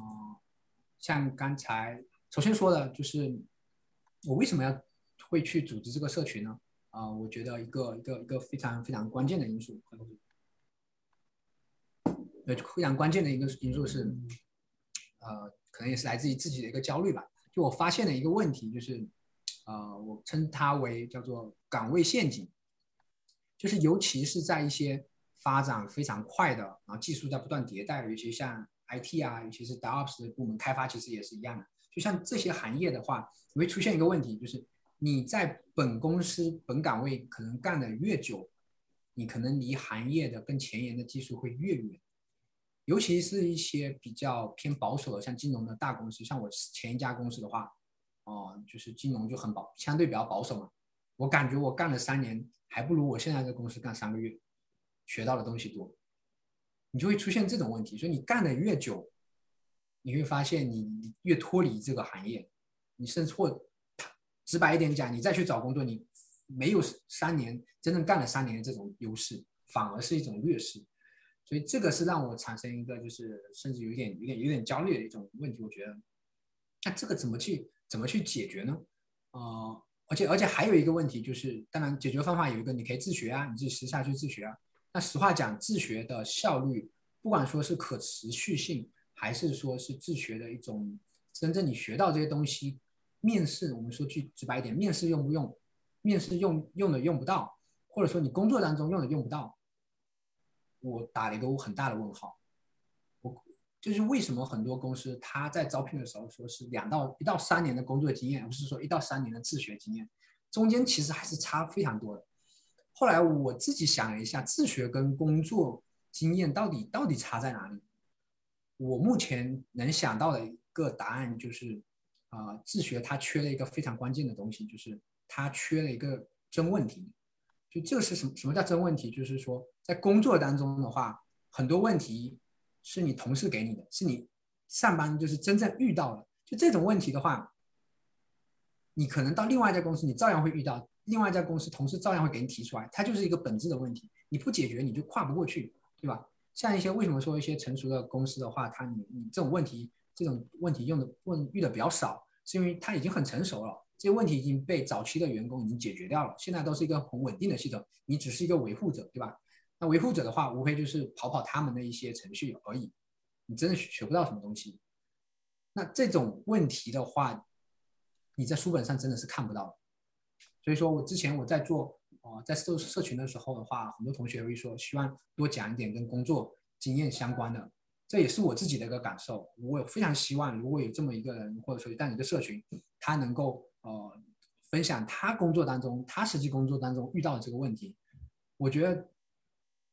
像刚才首先说的就是我为什么要会去组织这个社群呢？啊，我觉得一个一个一个非常非常关键的因素，呃，非常关键的一个因素是，呃，可能也是来自于自己的一个焦虑吧。就我发现的一个问题就是，呃，我称它为叫做岗位陷阱，就是尤其是在一些发展非常快的，然后技术在不断迭代，尤其像 IT 啊，尤其是 DevOps 的部门开发，其实也是一样的。就像这些行业的话，会出现一个问题，就是。你在本公司本岗位可能干的越久，你可能离行业的更前沿的技术会越远。尤其是一些比较偏保守的，像金融的大公司，像我前一家公司的话，哦，就是金融就很保，相对比较保守嘛。我感觉我干了三年，还不如我现在这公司干三个月，学到的东西多。你就会出现这种问题，所以你干的越久，你会发现你越脱离这个行业，你甚至或。直白一点讲，你再去找工作，你没有三年真正干了三年的这种优势，反而是一种劣势。所以这个是让我产生一个就是甚至有点有点有点焦虑的一种问题。我觉得，那这个怎么去怎么去解决呢？呃，而且而且还有一个问题就是，当然解决方法有一个，你可以自学啊，你自己私下去自学啊。那实话讲，自学的效率，不管说是可持续性，还是说是自学的一种真正你学到这些东西。面试，我们说句直白一点，面试用不用？面试用用的用不到，或者说你工作当中用的用不到，我打了一个很大的问号。我就是为什么很多公司他在招聘的时候说是两到一到三年的工作经验，不是说一到三年的自学经验，中间其实还是差非常多的。后来我自己想了一下，自学跟工作经验到底到底差在哪里？我目前能想到的一个答案就是。啊，自学它缺了一个非常关键的东西，就是它缺了一个真问题。这个是什么？什么叫真问题？就是说，在工作当中的话，很多问题是你同事给你的，是你上班就是真正遇到了。就这种问题的话，你可能到另外一家公司，你照样会遇到；另外一家公司同事照样会给你提出来。它就是一个本质的问题，你不解决你就跨不过去，对吧？像一些为什么说一些成熟的公司的话，它你你这种问题。这种问题用的问遇的比较少，是因为它已经很成熟了，这些问题已经被早期的员工已经解决掉了，现在都是一个很稳定的系统，你只是一个维护者，对吧？那维护者的话，无非就是跑跑他们的一些程序而已，你真的学不到什么东西。那这种问题的话，你在书本上真的是看不到。所以说我之前我在做啊，在社社群的时候的话，很多同学会说希望多讲一点跟工作经验相关的。这也是我自己的一个感受，我非常希望如果有这么一个人，或者说这样一个社群，他能够呃分享他工作当中，他实际工作当中遇到的这个问题，我觉得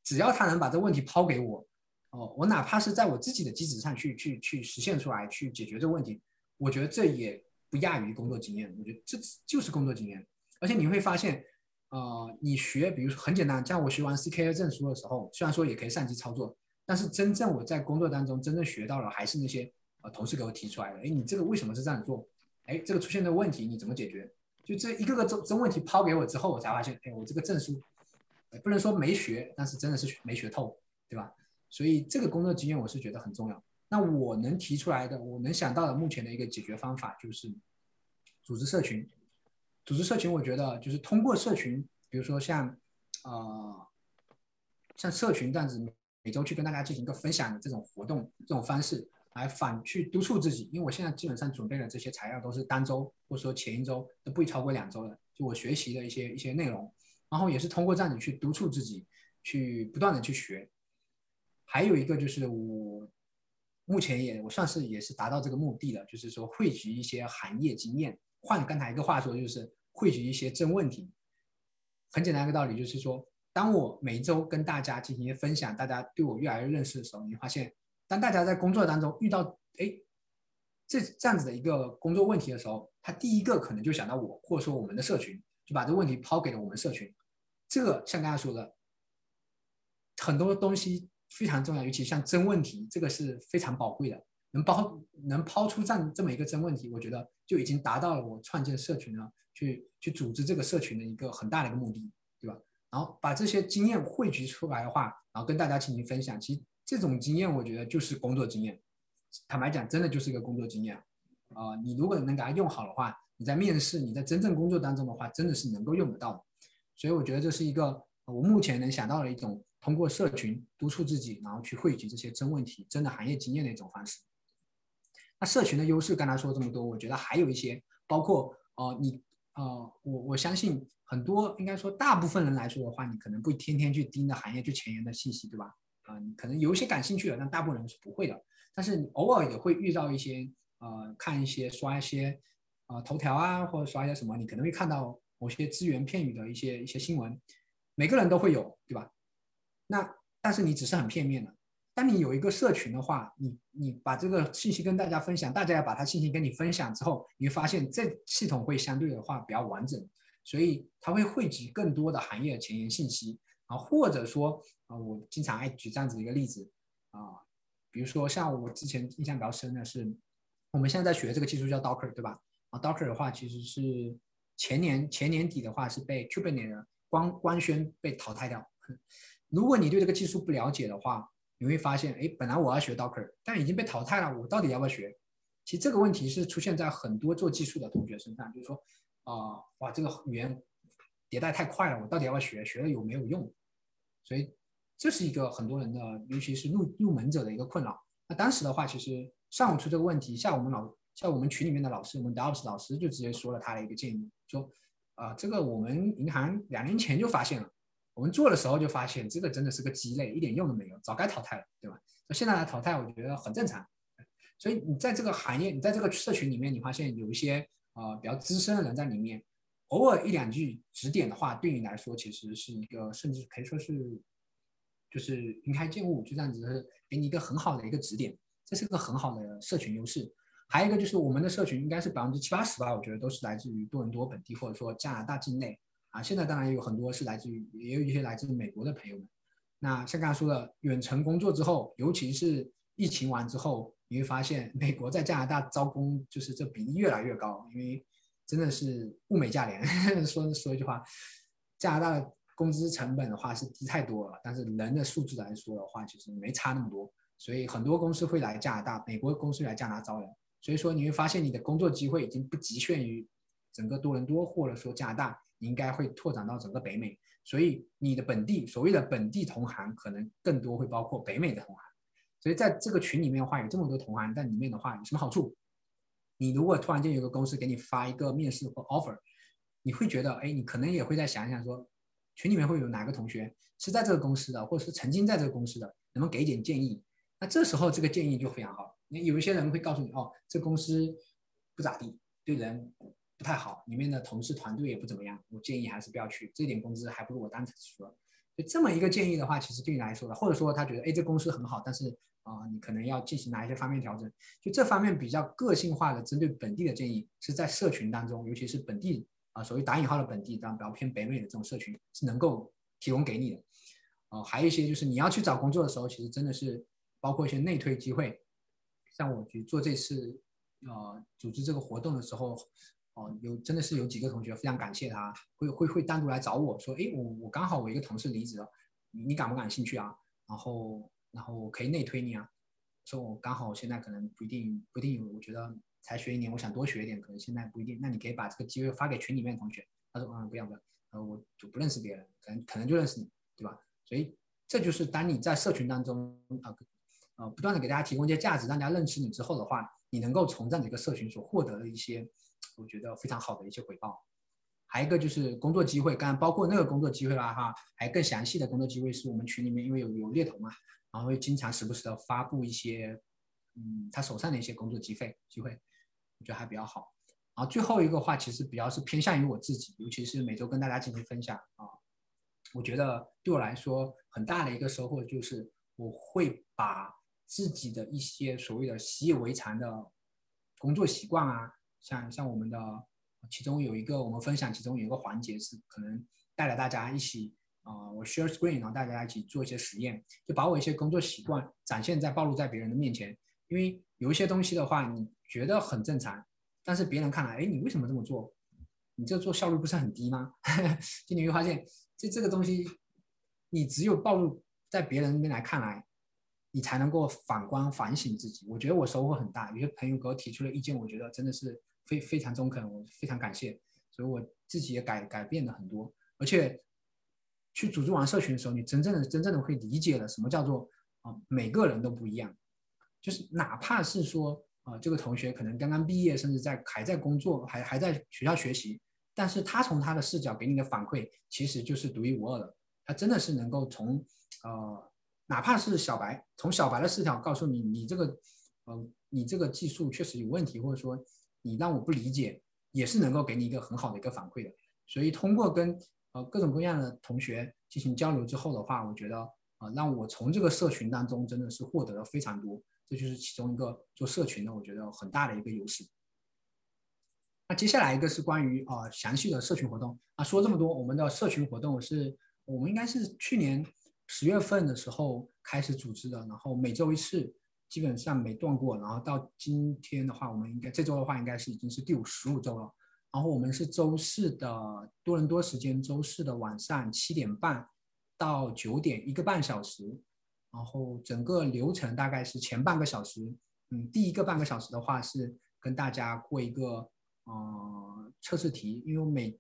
只要他能把这问题抛给我，哦，我哪怕是在我自己的基础上去去去实现出来，去解决这个问题，我觉得这也不亚于工作经验，我觉得这就是工作经验，而且你会发现，呃，你学，比如说很简单，像我学完 CKA 证书的时候，虽然说也可以上机操作。但是真正我在工作当中真正学到了，还是那些呃同事给我提出来的。哎，你这个为什么是这样做？哎，这个出现的问题你怎么解决？就这一个个真真问题抛给我之后，我才发现，哎，我这个证书不能说没学，但是真的是没学透，对吧？所以这个工作经验我是觉得很重要。那我能提出来的，我能想到的目前的一个解决方法就是组织社群。组织社群，我觉得就是通过社群，比如说像呃像社群这样子。每周去跟大家进行一个分享的这种活动，这种方式来反去督促自己。因为我现在基本上准备的这些材料都是单周或者说前一周都不会超过两周的，就我学习的一些一些内容，然后也是通过这样子去督促自己，去不断的去学。还有一个就是我目前也我算是也是达到这个目的了，就是说汇集一些行业经验。换刚才一个话说，就是汇集一些真问题。很简单一个道理，就是说。当我每周跟大家进行分享，大家对我越来越认识的时候，你会发现，当大家在工作当中遇到哎这这样子的一个工作问题的时候，他第一个可能就想到我，或者说我们的社群，就把这个问题抛给了我们社群。这个像刚才说的，很多东西非常重要，尤其像真问题，这个是非常宝贵的。能抛能抛出这样这么一个真问题，我觉得就。就已经达到了我创建社群呢，去去组织这个社群的一个很大的一个目的，对吧？然后把这些经验汇聚出来的话，然后跟大家进行分享。其实这种经验，我觉得就是工作经验。坦白讲，真的就是一个工作经验。啊，你如果能给它用好的话，你在面试、你在真正工作当中的话，真的是能够用得到的。所以我觉得这是一个我目前能想到的一种通过社群督促自己，然后去汇集这些真问题、真的行业经验的一种方式。那社群的优势，刚才说这么多，我觉得还有一些，包括呃，你呃，我我相信很多，应该说大部分人来说的话，你可能不天天去盯着行业最前沿的信息，对吧？啊，你可能有一些感兴趣的，但大部分人是不会的。但是你偶尔也会遇到一些呃，看一些刷一些呃头条啊，或者刷一些什么，你可能会看到某些只言片语的一些一些新闻，每个人都会有，对吧？那但是你只是很片面的。当你有一个社群的话，你你把这个信息跟大家分享，大家要把它信息跟你分享之后，你会发现这系统会相对的话比较完整，所以它会汇集更多的行业前沿信息或者说啊，我经常爱举这样子一个例子啊，比如说像我之前印象比较深的是，我们现在在学这个技术叫 Docker，对吧？啊，Docker 的话其实是前年前年底的话是被 Kubernetes 官官宣被淘汰掉。如果你对这个技术不了解的话，你会发现，哎，本来我要学 Docker，但已经被淘汰了，我到底要不要学？其实这个问题是出现在很多做技术的同学身上，就是说，啊，哇，这个语言迭代太快了，我到底要不要学？学了有没有用？所以这是一个很多人的，尤其是入入门者的一个困扰。那当时的话，其实上午出这个问题，下午我们老像我们群里面的老师，我们 DevOps 老师就直接说了他的一个建议，说，啊，这个我们银行两年前就发现了。我们做的时候就发现，这个真的是个鸡肋，一点用都没有，早该淘汰了，对吧？那现在来淘汰，我觉得很正常。所以你在这个行业，你在这个社群里面，你发现有一些呃比较资深的人在里面，偶尔一两句指点的话，对你来说其实是一个，甚至可以说是就是云开见物，就这样子给你一个很好的一个指点，这是个很好的社群优势。还有一个就是我们的社群应该是百分之七八十吧，我觉得都是来自于多伦多本地或者说加拿大境内。啊，现在当然有很多是来自于，也有一些来自美国的朋友们。那像刚才说的，远程工作之后，尤其是疫情完之后，你会发现美国在加拿大招工就是这比例越来越高，因为真的是物美价廉。说说一句话，加拿大的工资成本的话是低太多了，但是人的素质来说的话，其实没差那么多。所以很多公司会来加拿大，美国公司来加拿大招人。所以说你会发现你的工作机会已经不局限于整个多伦多或者说加拿大。应该会拓展到整个北美，所以你的本地所谓的本地同行可能更多会包括北美的同行。所以在这个群里面的话，有这么多同行在里面的话，有什么好处？你如果突然间有个公司给你发一个面试或 offer，你会觉得，哎，你可能也会再想一想，说群里面会有哪个同学是在这个公司的，或者是曾经在这个公司的，能不能给一点建议？那这时候这个建议就非常好。那有一些人会告诉你，哦，这公司不咋地，对人。不太好，里面的同事团队也不怎么样，我建议还是不要去，这点工资还不如我当时说。就这么一个建议的话，其实对你来说的，或者说他觉得，哎，这公司很好，但是啊，你可能要进行哪一些方面调整？就这方面比较个性化的针对本地的建议，是在社群当中，尤其是本地啊，所谓打引号的本地，当然比较偏北美的这种社群是能够提供给你的。哦，还有一些就是你要去找工作的时候，其实真的是包括一些内推机会，像我去做这次呃组织这个活动的时候。哦，有真的是有几个同学非常感谢他，会会会单独来找我说，哎，我我刚好我一个同事离职了，你你感不感兴趣啊？然后然后我可以内推你啊，说我刚好现在可能不一定不一定有，我觉得才学一年，我想多学一点，可能现在不一定，那你可以把这个机会发给群里面的同学。他说，嗯，不要不要，呃，我就不认识别人，可能可能就认识你，对吧？所以这就是当你在社群当中啊，呃，不断的给大家提供一些价值，让大家认识你之后的话，你能够从这样的一个社群所获得的一些。我觉得非常好的一些回报，还有一个就是工作机会，刚刚包括那个工作机会啦哈，还更详细的工作机会是我们群里面因为有有猎头嘛，然后会经常时不时的发布一些，嗯，他手上的一些工作机会机会，我觉得还比较好。然后最后一个话其实比较是偏向于我自己，尤其是每周跟大家进行分享啊，我觉得对我来说很大的一个收获就是我会把自己的一些所谓的习以为常的工作习惯啊。像像我们的，其中有一个我们分享，其中有一个环节是可能带着大家一起，啊，我 share screen，然后大家一起做一些实验，就把我一些工作习惯展现在暴露在别人的面前。因为有一些东西的话，你觉得很正常，但是别人看来，哎，你为什么这么做？你这做效率不是很低吗？就你会发现，就这个东西，你只有暴露在别人那边来看来，你才能够反观反省自己。我觉得我收获很大，有些朋友给我提出了意见，我觉得真的是非非常中肯，我非常感谢。所以我自己也改改变了很多，而且去组织完社群的时候，你真正的真正的会理解了什么叫做啊，每个人都不一样，就是哪怕是说。啊，这个同学可能刚刚毕业，甚至在还在工作，还还在学校学习，但是他从他的视角给你的反馈，其实就是独一无二的。他真的是能够从，呃，哪怕是小白，从小白的视角告诉你，你这个，呃，你这个技术确实有问题，或者说你让我不理解，也是能够给你一个很好的一个反馈的。所以通过跟呃各种各样的同学进行交流之后的话，我觉得啊，让我从这个社群当中真的是获得了非常多。这就是其中一个做社群的，我觉得很大的一个优势。那接下来一个是关于啊详细的社群活动啊，说这么多，我们的社群活动是我们应该是去年十月份的时候开始组织的，然后每周一次，基本上没断过。然后到今天的话，我们应该这周的话应该是已经是第五十五周了。然后我们是周四的多伦多时间，周四的晚上七点半到九点，一个半小时。然后整个流程大概是前半个小时，嗯，第一个半个小时的话是跟大家过一个呃测试题，因为每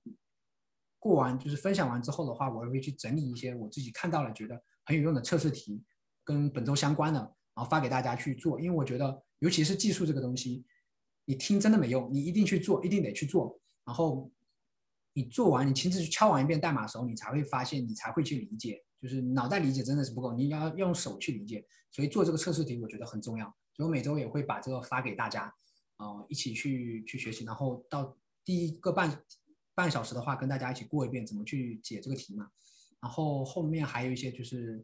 过完就是分享完之后的话，我也会去整理一些我自己看到了觉得很有用的测试题，跟本周相关的，然后发给大家去做。因为我觉得，尤其是技术这个东西，你听真的没用，你一定去做，一定得去做。然后你做完，你亲自去敲完一遍代码的时候，你才会发现，你才会去理解。就是脑袋理解真的是不够，你要用手去理解，所以做这个测试题我觉得很重要。所以我每周也会把这个发给大家，啊，一起去去学习。然后到第一个半半小时的话，跟大家一起过一遍怎么去解这个题嘛。然后后面还有一些就是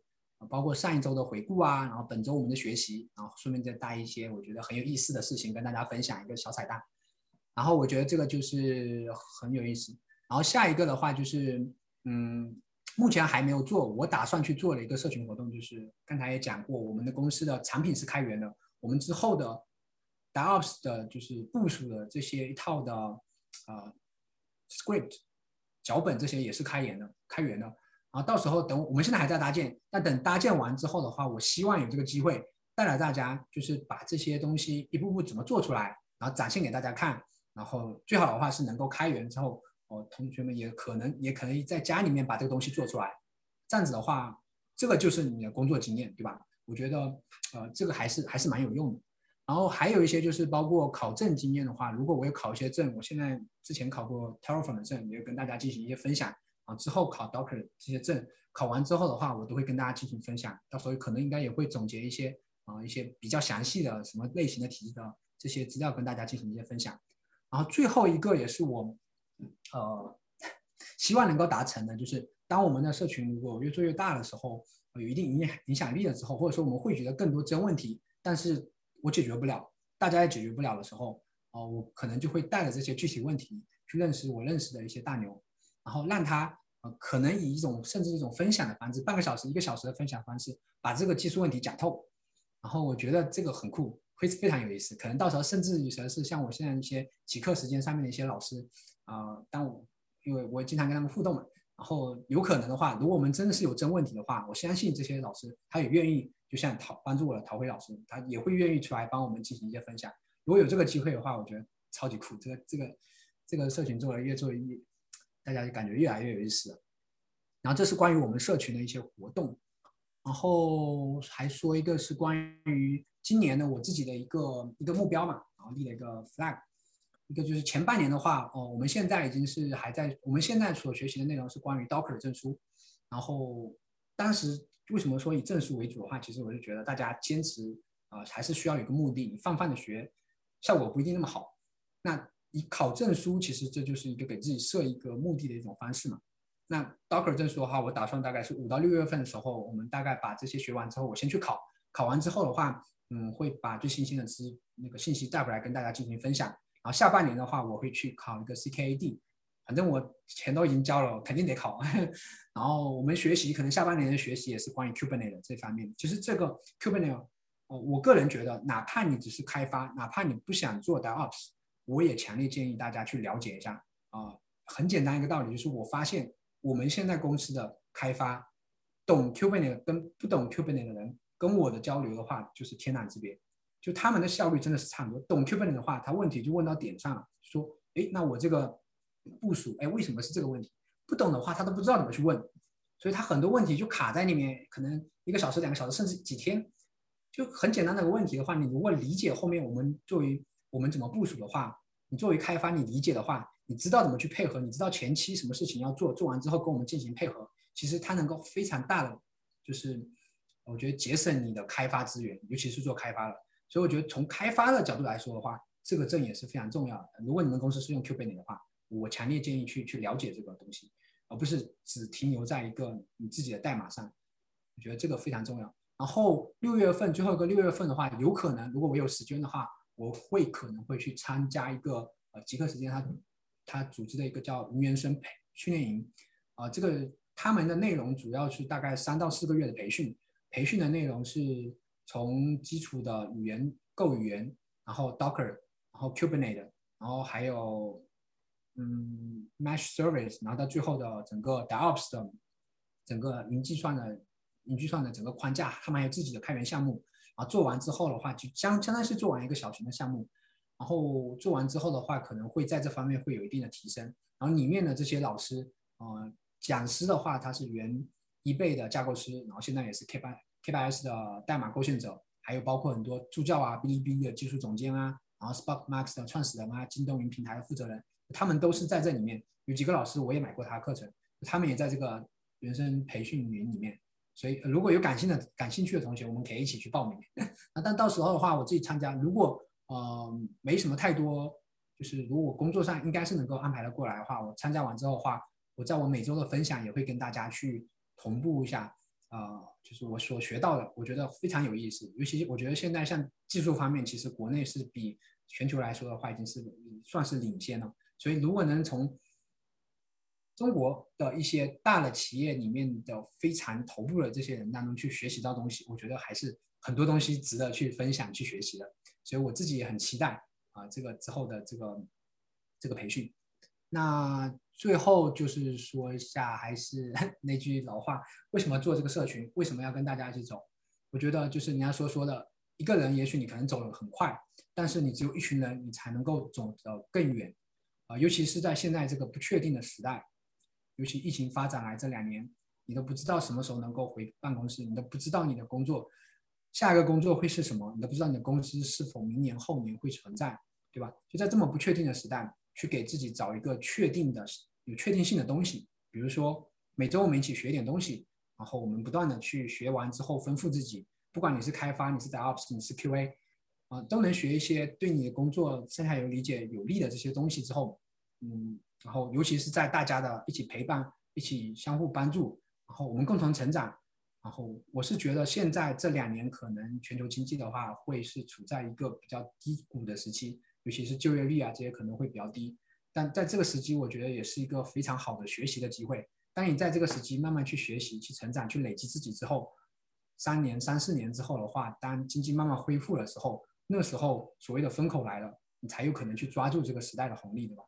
包括上一周的回顾啊，然后本周我们的学习，然后顺便再带一些我觉得很有意思的事情跟大家分享一个小彩蛋。然后我觉得这个就是很有意思。然后下一个的话就是嗯。目前还没有做，我打算去做的一个社群活动，就是刚才也讲过，我们的公司的产品是开源的，我们之后的 DevOps 的就是部署的这些一套的呃 script 脚本这些也是开源的，开源的。然后到时候等我们现在还在搭建，那等搭建完之后的话，我希望有这个机会带来大家，就是把这些东西一步步怎么做出来，然后展现给大家看，然后最好的话是能够开源之后。哦，同学们也可能也可以在家里面把这个东西做出来，这样子的话，这个就是你的工作经验，对吧？我觉得，呃，这个还是还是蛮有用的。然后还有一些就是包括考证经验的话，如果我有考一些证，我现在之前考过 Terraform 的证，也跟大家进行一些分享啊。之后考 Docker 这些证，考完之后的话，我都会跟大家进行分享。到时候可能应该也会总结一些啊一些比较详细的什么类型的题的这些资料跟大家进行一些分享。然后最后一个也是我。呃，希望能够达成的，就是当我们的社群如果越做越大的时候，有一定影影响力的时候，或者说我们会觉得更多真问题，但是我解决不了，大家也解决不了的时候，哦，我可能就会带着这些具体问题去认识我认识的一些大牛，然后让他呃，可能以一种甚至一种分享的方式，半个小时、一个小时的分享方式，把这个技术问题讲透，然后我觉得这个很酷，会非常有意思，可能到时候甚至有时候是像我现在一些极客时间上面的一些老师。啊，当我因为我经常跟他们互动嘛，然后有可能的话，如果我们真的是有真问题的话，我相信这些老师他也愿意，就像陶帮助我的陶辉老师，他也会愿意出来帮我们进行一些分享。如果有这个机会的话，我觉得超级酷，这个这个这个社群做的越做越，大家就感觉越来越有意思了。然后这是关于我们社群的一些活动，然后还说一个是关于今年的我自己的一个一个目标嘛，然后立了一个 flag。一个就是前半年的话，哦，我们现在已经是还在，我们现在所学习的内容是关于 Docker 的证书。然后当时为什么说以证书为主的话，其实我就觉得大家坚持啊，还是需要有个目的。你泛泛的学，效果不一定那么好。那你考证书，其实这就是一个给自己设一个目的的一种方式嘛。那 Docker 证书的话，我打算大概是五到六月份的时候，我们大概把这些学完之后，我先去考。考完之后的话，嗯，会把最新鲜的资那个信息带回来跟大家进行分享。然后下半年的话，我会去考一个 CKAD，反正我钱都已经交了，肯定得考。然后我们学习，可能下半年的学习也是关于 Kubernetes 这方面。其实这个 Kubernetes，呃，我个人觉得，哪怕你只是开发，哪怕你不想做 DevOps，我也强烈建议大家去了解一下啊。很简单一个道理，就是我发现我们现在公司的开发，懂 Kubernetes 跟不懂 Kubernetes 的人跟我的交流的话，就是天壤之别。就他们的效率真的是差不多。懂 Kubernetes 的话，他问题就问到点上了，说，哎，那我这个部署，哎，为什么是这个问题？不懂的话，他都不知道怎么去问，所以他很多问题就卡在里面，可能一个小时、两个小时，甚至几天。就很简单的一个问题的话，你如果理解后面我们作为我们怎么部署的话，你作为开发你理解的话，你知道怎么去配合，你知道前期什么事情要做，做完之后跟我们进行配合，其实它能够非常大的，就是我觉得节省你的开发资源，尤其是做开发的。所以我觉得从开发的角度来说的话，这个证也是非常重要的。如果你们公司是用 Kubernetes 的话，我强烈建议去去了解这个东西，而不是只停留在一个你自己的代码上。我觉得这个非常重要。然后六月份最后一个六月份的话，有可能如果我有时间的话，我会可能会去参加一个呃极客时间它他组织的一个叫云原生培训练营，啊，这个他们的内容主要是大概三到四个月的培训，培训的内容是从基础的语言构语言，然后 Docker，然后 Kubernetes，然后还有嗯 Mesh Service，然后到最后的整个 DevOps 的整个云计算的。云计算的整个框架，他们还有自己的开源项目，啊，做完之后的话，就相相当于是做完一个小型的项目，然后做完之后的话，可能会在这方面会有一定的提升。然后里面的这些老师，呃，讲师的话，他是原一倍的架构师，然后现在也是 K 八 K 八 S 的代码构建者，还有包括很多助教啊，哔哩哔哩的技术总监啊，然后 Spark Max 的创始人啊，京东云平台的负责人，他们都是在这里面。有几个老师我也买过他的课程，他们也在这个原生培训营里面。所以如果有感兴的感兴趣的同学，我们可以一起去报名。那但到时候的话，我自己参加。如果呃没什么太多，就是如果工作上应该是能够安排的过来的话，我参加完之后的话，我在我每周的分享也会跟大家去同步一下。呃，就是我所学到的，我觉得非常有意思。尤其我觉得现在像技术方面，其实国内是比全球来说的话，已经是算是领先了。所以如果能从中国的一些大的企业里面的非常头部的这些人当中去学习到东西，我觉得还是很多东西值得去分享、去学习的。所以我自己也很期待啊，这个之后的这个这个培训。那最后就是说一下，还是 那句老话：为什么做这个社群？为什么要跟大家一起走？我觉得就是人家说说的，一个人也许你可能走得很快，但是你只有一群人，你才能够走得更远啊！尤其是在现在这个不确定的时代。尤其疫情发展来这两年，你都不知道什么时候能够回办公室，你都不知道你的工作下一个工作会是什么，你都不知道你的公司是否明年后年会存在，对吧？就在这么不确定的时代，去给自己找一个确定的、有确定性的东西，比如说每周我们一起学点东西，然后我们不断的去学完之后丰富自己，不管你是开发，你是 DevOps，你是 QA，啊，都能学一些对你的工作生下游理解有利的这些东西之后，嗯。然后，尤其是在大家的一起陪伴、一起相互帮助，然后我们共同成长。然后，我是觉得现在这两年可能全球经济的话，会是处在一个比较低谷的时期，尤其是就业率啊这些可能会比较低。但在这个时机，我觉得也是一个非常好的学习的机会。当你在这个时机慢慢去学习、去成长、去累积自己之后，三年、三四年之后的话，当经济慢慢恢复的时候，那时候所谓的风口来了，你才有可能去抓住这个时代的红利，对吧？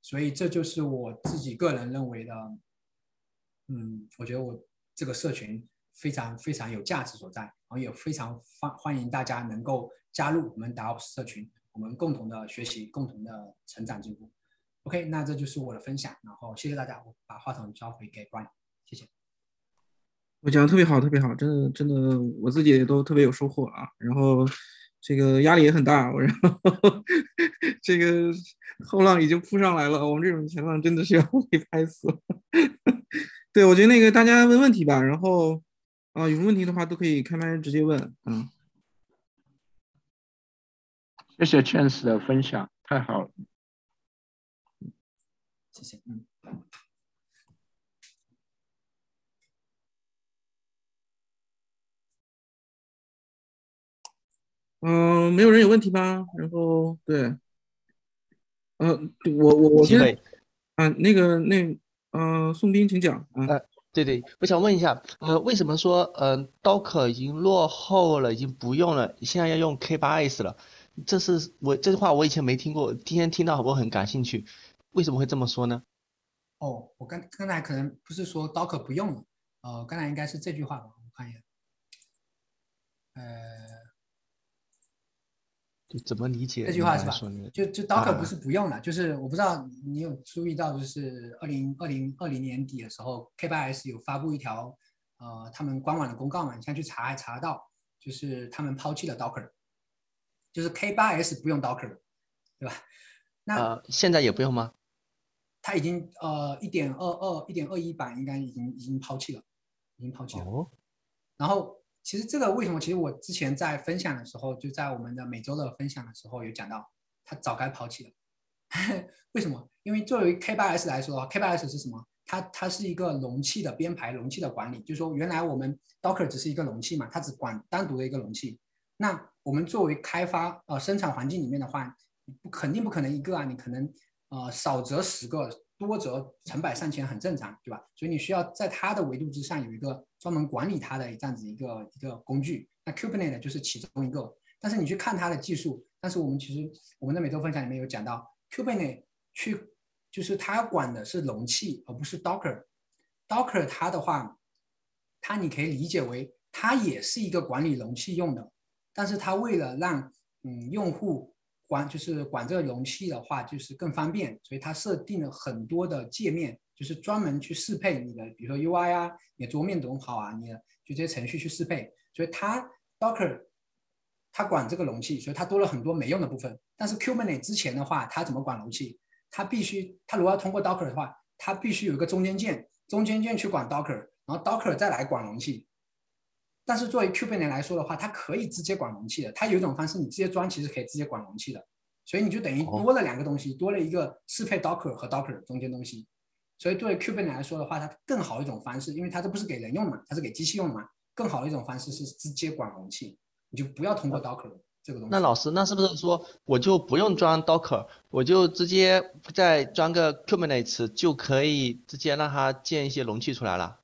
所以这就是我自己个人认为的，嗯，我觉得我这个社群非常非常有价值所在，然后也非常欢欢迎大家能够加入我们 DevOps 社群，我们共同的学习，共同的成长进步。OK，那这就是我的分享，然后谢谢大家，我把话筒交回给 Brian，谢谢。我讲的特别好，特别好，真的真的，我自己也都特别有收获啊，然后。这个压力也很大，我然后这个后浪已经扑上来了，我们这种前浪真的是要 被拍死。对，我觉得那个大家问问题吧，然后啊，有什么问题的话都可以开麦直接问。嗯，谢谢 Chance 的分享，太好了。谢谢，嗯。嗯，没有人有问题吧？然后对，呃，我我我先，啊，那个那，嗯，宋斌，请讲啊。对对，我想问一下，呃，为什么说，嗯，Docker 已经落后了，已经不用了，现在要用 K8s 了？这是我这句话我以前没听过，今天听到我很感兴趣。为什么会这么说呢？哦，我刚刚才可能不是说 Docker 不用了，呃，刚才应该是这句话吧？我看一下，呃，就怎么理解这句话是吧？就就 Docker 啊不是不用了，就是我不知道你有注意到，就是二零二零二零年底的时候，K8S 有发布一条呃他们官网的公告嘛，你现在去查还查得到，就是他们抛弃了 Docker，就是 K8S 不用 Docker，对吧？那呃，现在也不用吗？它已经呃一点二二、一点二一版应该已经已经抛弃了，已经抛弃了。哦，然后其实这个为什么？其实我之前在分享的时候，就在我们的每周的分享的时候有讲到，它早该抛弃了。为什么？因为作为 K8S 来说，K8S 是什么？它它是一个容器的编排、容器的管理。就是说，原来我们 Docker 只是一个容器嘛，它只管单独的一个容器。那我们作为开发呃生产环境里面的话，不肯定不可能一个啊，你可能呃少则十个，多则成百上千，很正常，对吧？所以你需要在它的维度之上有一个专门管理它的这样子一个一个工具。那 Kubernetes 就是其中一个。但是你去看它的技术，但是我们其实我们的每周分享里面有讲到，Kubernetes 去就是它管的是容器，而不是 Docker。Docker 它的话，它你可以理解为它也是一个管理容器用的，但是它为了让嗯用户管就是管这个容器的话，就是更方便，所以它设定了很多的界面，就是专门去适配你的，比如说 UI 啊，你的桌面懂好啊，你的就这些程序去适配，所以它 Docker 它管这个容器，所以它多了很多没用的部分。但是 Kubernetes 之前的话，它怎么管容器？它必须，它如果要通过 Docker 的话，它必须有一个中间件，中间件去管 Docker，然后 Docker 再来管容器。但是作为 Kubernetes 来说的话，它可以直接管容器的。它有一种方式，你直接装其实可以直接管容器的，所以你就等于多了两个东西，多了一个适配 Docker 和 Docker 中间东西。所以对 Kubernetes 来说的话，它更好一种方式，因为它这不是给人用的嘛，它是给机器用的嘛，更好的一种方式是直接管容器，你就不要通过 Docker 这个东西。那老师，那是不是说我就不用装 Docker，我就直接再装个 Kubernetes 就可以直接让它建一些容器出来了？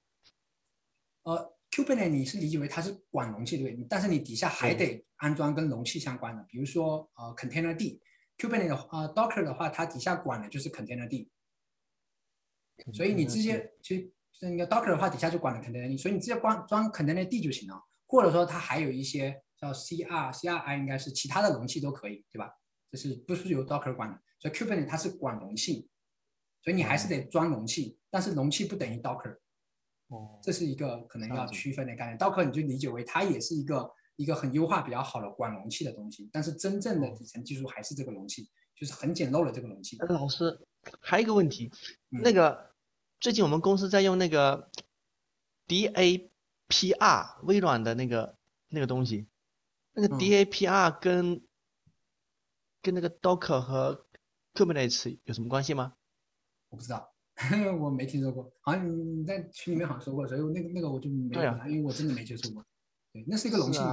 呃，Kubernetes 你是理解为它是管容器对不对？但是你底下还得安装跟容器相关的，比如说呃 Container D。Kubernetes 的话呃 Docker 的话，它底下管的就是 Container D。所以你直接其实那个 Docker 的话，底下就管了 Container D，所以你直接光装 Container D 就行了。或者说它还有一些叫 CR、CRI，应该是其他的容器都可以，对吧？这是不是由 Docker 管的？所以 Kubernetes 它是管容器，所以你还是得装容器，但是容器不等于 Docker。哦，这是一个可能要区分的概念。Docker 你就理解为它也是一个一个很优化比较好的管容器的东西，但是真正的底层技术还是这个容器，就是很简陋的这个容器。那老师还有一个问题，嗯那个最近我们公司在用那个 DAPR 微软的那个那个东西，那个嗯 DAPR 跟跟那个 Docker 和 Kubernetes 有什么关系吗？我不知道，我没听说过，好像你在群里面好像说过，所以那个那个我就没有了，因为我真的没接触过。对，那是一个容器嘛。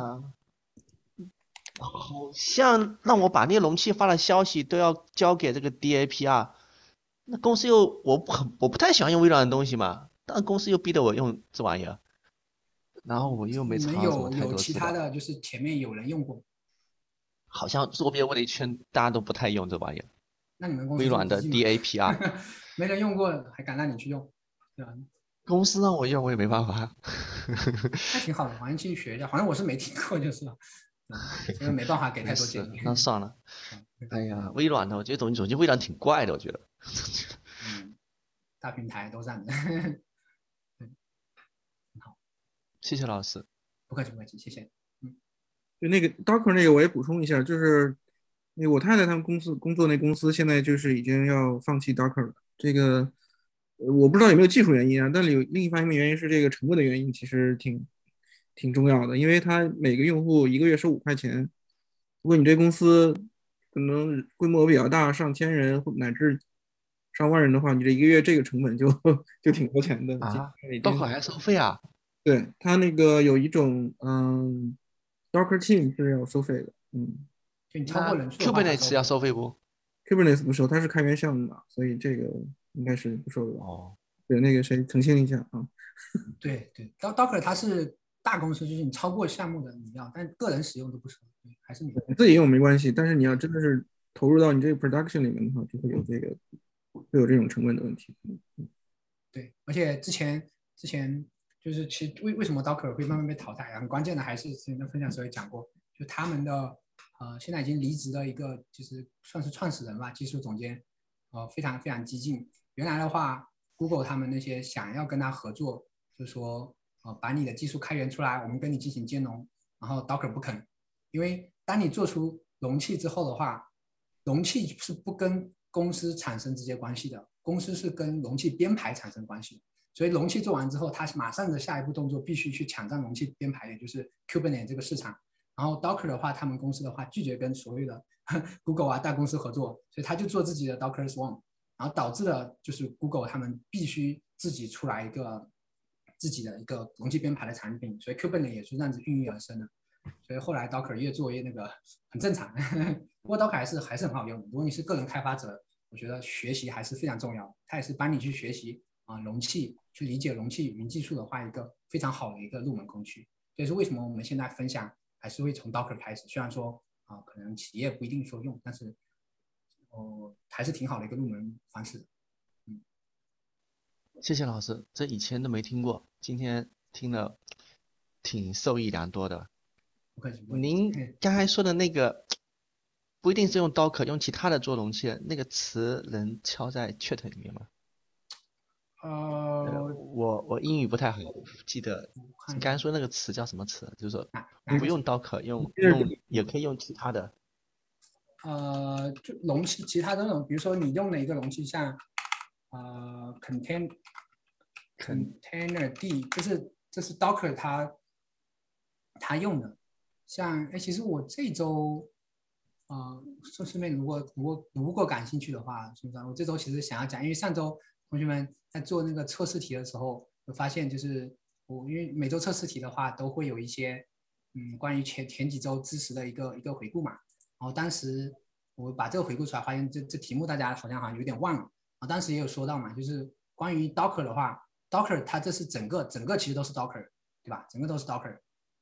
是啊，好像让我把那个容器发的消息都要交给这个 DAPR，那公司又我不很我不太喜欢用微软的东西嘛，但公司又逼得我用这玩意儿，然后我又没查有有太多，其他的就是前面有人用过，好像周边问了一圈，大家都不太用这玩意儿，那你们公司微软的 DAPR，没人用过，还敢让你去用，对吧？公司让我用我也没办法。那挺好的，好像去学一下，好像我是没听过，就是了，嗯所以没办法给太多建议。那算了。嗯 哎呀，微软的，我觉得总总机微软挺怪的，我觉得。嗯，大平台都占的，谢谢老师。不客气不客气，谢谢。嗯就那个 Docker 那个我也补充一下，就是那我太太他们公司工作那公司现在就是已经要放弃 Docker 了。这个呃我不知道有没有技术原因啊，但是有另一方面原因是这个成本的原因，其实挺挺重要的，因为它每个用户一个月收五块钱，如果你这公司可能规模比较大，上千人或乃至上万人的话，你这一个月这个成本就就挺多钱的。啊每天 Docker 还收费啊？对，它那个有一种嗯，Docker Team 是要收费的，嗯就你超过人数 Kubernetes 要收费不？，Kubernetes 不收，它是开源项目嘛，所以这个应该是不收的。哦，对，那个谁澄清一下啊，对对，Doc- Docker 它是大公司，就是你超过项目的你要，但个人使用都不收。对还是你你自己用没关系，但是你要真的是投入到你这个 production 里面的话，就会有这个会有这种成本的问题。对，而且之前之前就是其实为为什么 Docker 会慢慢被淘汰啊？很关键的还是之前的分享时候也讲过，就他们的呃现在已经离职的一个就是算是创始人吧，技术总监，呃非常非常激进。原来的话，Google 他们那些想要跟他合作，就说呃把你的技术开源出来，我们跟你进行兼容，然后 Docker 不肯，因为当你做出容器之后的话，容器是不跟公司产生直接关系的，公司是跟容器编排产生关系。所以容器做完之后，它马上的下一步动作必须去抢占容器编排，也就是 Kubernetes 这个市场。然后 Docker 的话，他们公司的话拒绝跟所谓的 Google 啊大公司合作，所以他就做自己的 Docker Swarm，然后导致了就是 Google 他们必须自己出来一个自己的一个容器编排的产品，所以 Kubernetes 也是这样子孕育而生的。所以后来 Docker 越做越那个很正常，不过 Docker 还是还是很好用。如果你是个人开发者，我觉得学习还是非常重要，它也是帮你去学习啊容器，去理解容器云技术的话，一个非常好的一个入门工具。这也是为什么我们现在分享还是会从 Docker 开始，虽然说啊可能企业不一定说用，但是哦还是挺好的一个入门方式。嗯谢谢老师，这以前都没听过，今天听了挺受益良多的。您嗯刚才说的那个不一定是用 Docker，用其他的做容器的，那个词能敲在 chat 里面吗？呃，呃，我我英语不太好，记得你刚才说那个词叫什么词？就是说不用 Docker，用用也可以用其他的。呃，就容器，其他的那种，比如说你用了一个容器，像呃 contain container D，就是这是 Docker 它它用的。像哎，其实我这周呃，顺顺便如果如果如果感兴趣的话，是不是？我这周其实想要讲，因为上周同学们在做那个测试题的时候，有发现就是我因为每周测试题的话都会有一些嗯关于前前几周知识的一个一个回顾嘛。然后当时我把这个回顾出来，发现这这题目大家好像好像有点忘了。啊，当时也有说到嘛，就是关于 Docker 的话，Docker 它这是整个整个其实都是 Docker，对吧？整个都是 Docker，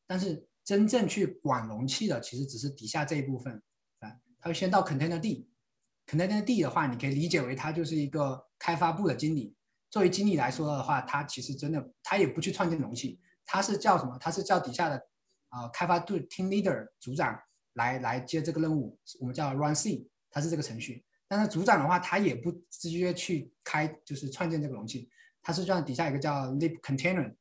但是真正去管容器的其实只是底下这一部分啊，它会先到 ContainerD Container D 的话，你可以理解为它就是一个开发部的经理。作为经理来说的话，他其实真的他也不去创建容器，他是叫什么？他是叫底下的啊、开发队 Team Leader 组长来来接这个任务，我们叫 Run C，它是这个程序。但是组长的话，他也不直接去开，就是创建这个容器，他是这样底下一个叫 lib container，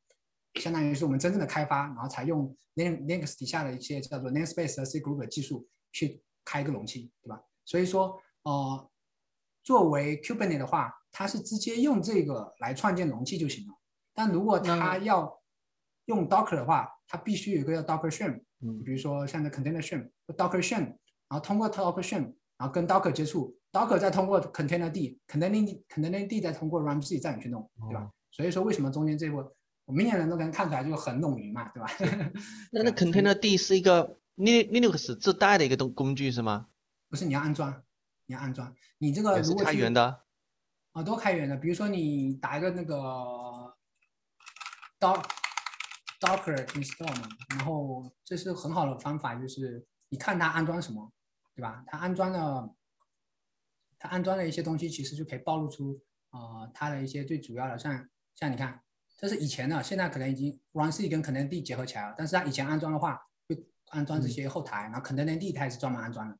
相当于是我们真正的开发，然后才用 Linux 底下的一些叫做 namespace 和 C group 技术去开一个容器，对吧？所以说，呃，作为 Kubernetes 的话，它是直接用这个来创建容器就行了。但如果它要用 Docker 的话，它必须有一个叫 Docker Shim，嗯比如说像那 Container Shell、Docker Shim，然后通过 Docker Shim，然后跟 Docker 接触，Docker 再通过 Container D，Container D Container D 再通过 Run C 再去弄，对吧？所以说为什么中间这步，我明眼人都能看出来，就很冗余嘛，对吧？那那 Container D 是一个 Lin- Linux 自带的一个东工具是吗？不是你要安装，你要安装，你这个如果去开源的。啊，都开源的。比如说你打一个那个 doc docker install 嘛，然后这是很好的方法，就是你看它安装什么，对吧？它安装了，它安装了一些东西，其实就可以暴露出啊、呃它的一些最主要的，像像你看，这是以前的，现在可能已经 run C 跟 Container D 结合起来了，但是它以前安装的话，会安装这些后台，然后 Container D 它也是专门安装的，